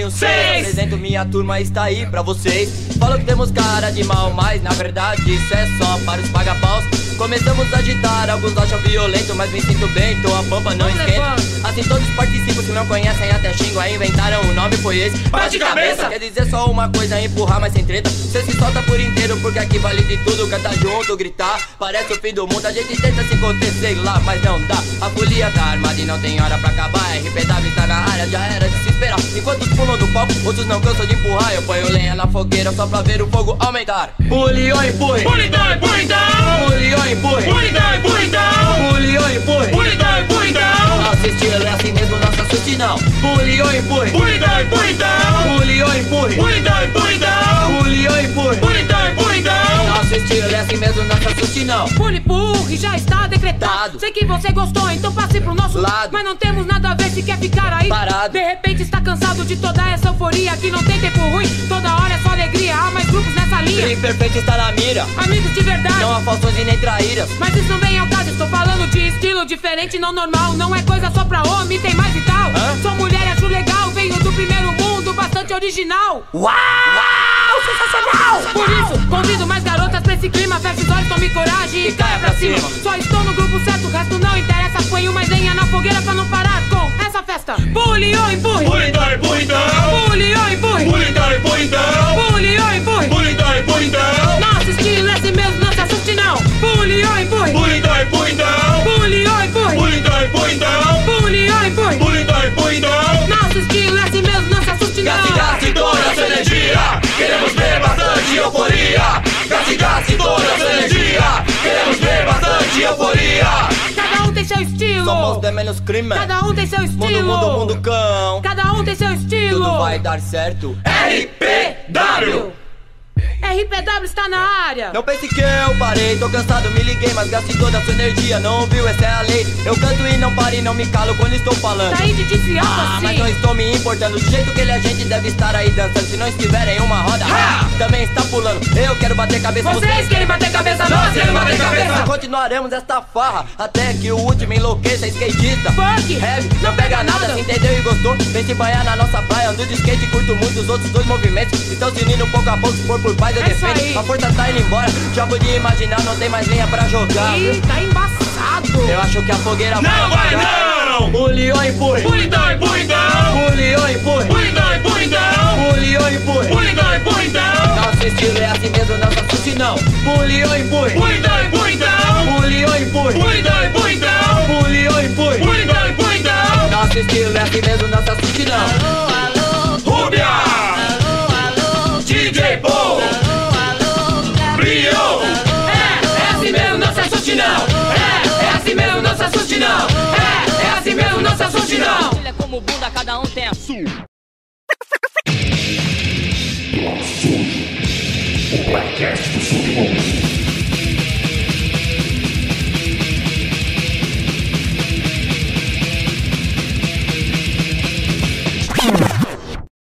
Na sequência vem o 6. Apresento minha turma, está aí pra vocês. Falo que temos cara de mal, mas na verdade isso é só para os pagapaus. Começamos a agitar, alguns acham violento, mas me sinto bem, tô a pampa, não esquenta. Assim todos participam, se não conhecem até xingo, aí inventaram o nome, foi esse. Bate cabeça! Quer dizer só uma coisa, empurrar, mas sem treta. Cê se solta por inteiro, porque aqui vale de tudo, cantar junto, gritar. Parece o fim do mundo, a gente tenta se conter, sei lá, mas não dá. A folia tá armada e não tem hora pra acabar. RPW tá na área, já era de se esperar. Enquanto os pulam do palco, outros não cansam de empurrar. Eu ponho lenha na fogueira só pra ver o fogo aumentar. Pule ou empurre! Pule então, empurre então! Pule ou empurre! Pule então, empurre então! Pule ou empurre! Pule então, empurre então! Nosso estilo é assim mesmo, nossa suti não. Pule ou empurre! Pule então, empurre então! Pule ou empurre! Pule então, empurre estilo é assim mesmo, nossa suti não. Pule empurre já está decretado. Sei que você gostou, então passe pro nosso Lado. Mas não temos nada a ver se quer ficar aí. Parado. De repente está cansado de toda essa euforia. Que não tem tempo ruim, toda hora é só alegria. Há mais grupos nessa linha. Dream perfeito está na mira. Amigos de verdade. Não há falsões e nem traíras. Mas isso não vem ao caso, estou falando de estilo diferente, não normal. Não é coisa só pra homem, tem mais e tal. Hã? Sou mulher, acho legal, venho do primeiro mundo, bastante original. Uau! Sensacional! Por isso, convido mais garotas pra esse clima. Feche os olhos, tome coragem e, caia pra cima. Só estou no grupo certo, o resto não interessa. Põe uma lenha na fogueira pra não parar com essa festa. Pule ou empurre. Pule então, empurre então! Pule ou empurre. Pule então, empurre então! Gaste toda a sua energia! Queremos ver bastante euforia! Cada um tem seu estilo. Somos de menos crime. Cada um tem seu Mundo, estilo. mundo, mundo cão. Cada um tem seu estilo. Tudo vai dar certo. RPW! RPW está na área. Não pense que eu parei, tô cansado, me liguei, mas gastei toda a sua energia. Não ouviu, essa é a lei. Eu canto e não paro e não me calo quando estou falando. Tá aí de desfiando Ah, assim. mas não estou me importando Do jeito que ele é gente deve estar aí dançando Se não estiver em uma roda, Ha! também está pulando Eu quero bater cabeça Vocês querem bater cabeça, nós queremos bater cabeça. Continuaremos esta farra Até que o último enlouqueça skatista Funk, Heavy, não pega nada, se entendeu e gostou Vem se banhar na nossa praia Ando de skate, curto muito os outros dois movimentos Estão se unindo pouco a pouco, se for por paz eu É defendo. A força tá indo embora, já podia imaginar Não tem mais lenha pra jogar viu? Ih, tá embaçado. Eu acho que a fogueira Não vai apagar. não! Puliou e empurre Pulidão, pulidão! Puliou e empurre Pulidão, pulidão! Puliou e Pulidão, pulidão! Nosso estilo é assim mesmo, não se assuste não Puliou e empurre Pulidão, pulidão! Puliou e empurre Pulidão, pulidão! Puliou e Pulidão, pulidão! Nosso estilo é assim mesmo, não se assuste não Rúbia! DJ não. É, é assim mesmo, nossa assuste não. Ele é como bunda, cada um tem a sua. O podcast do Submundo.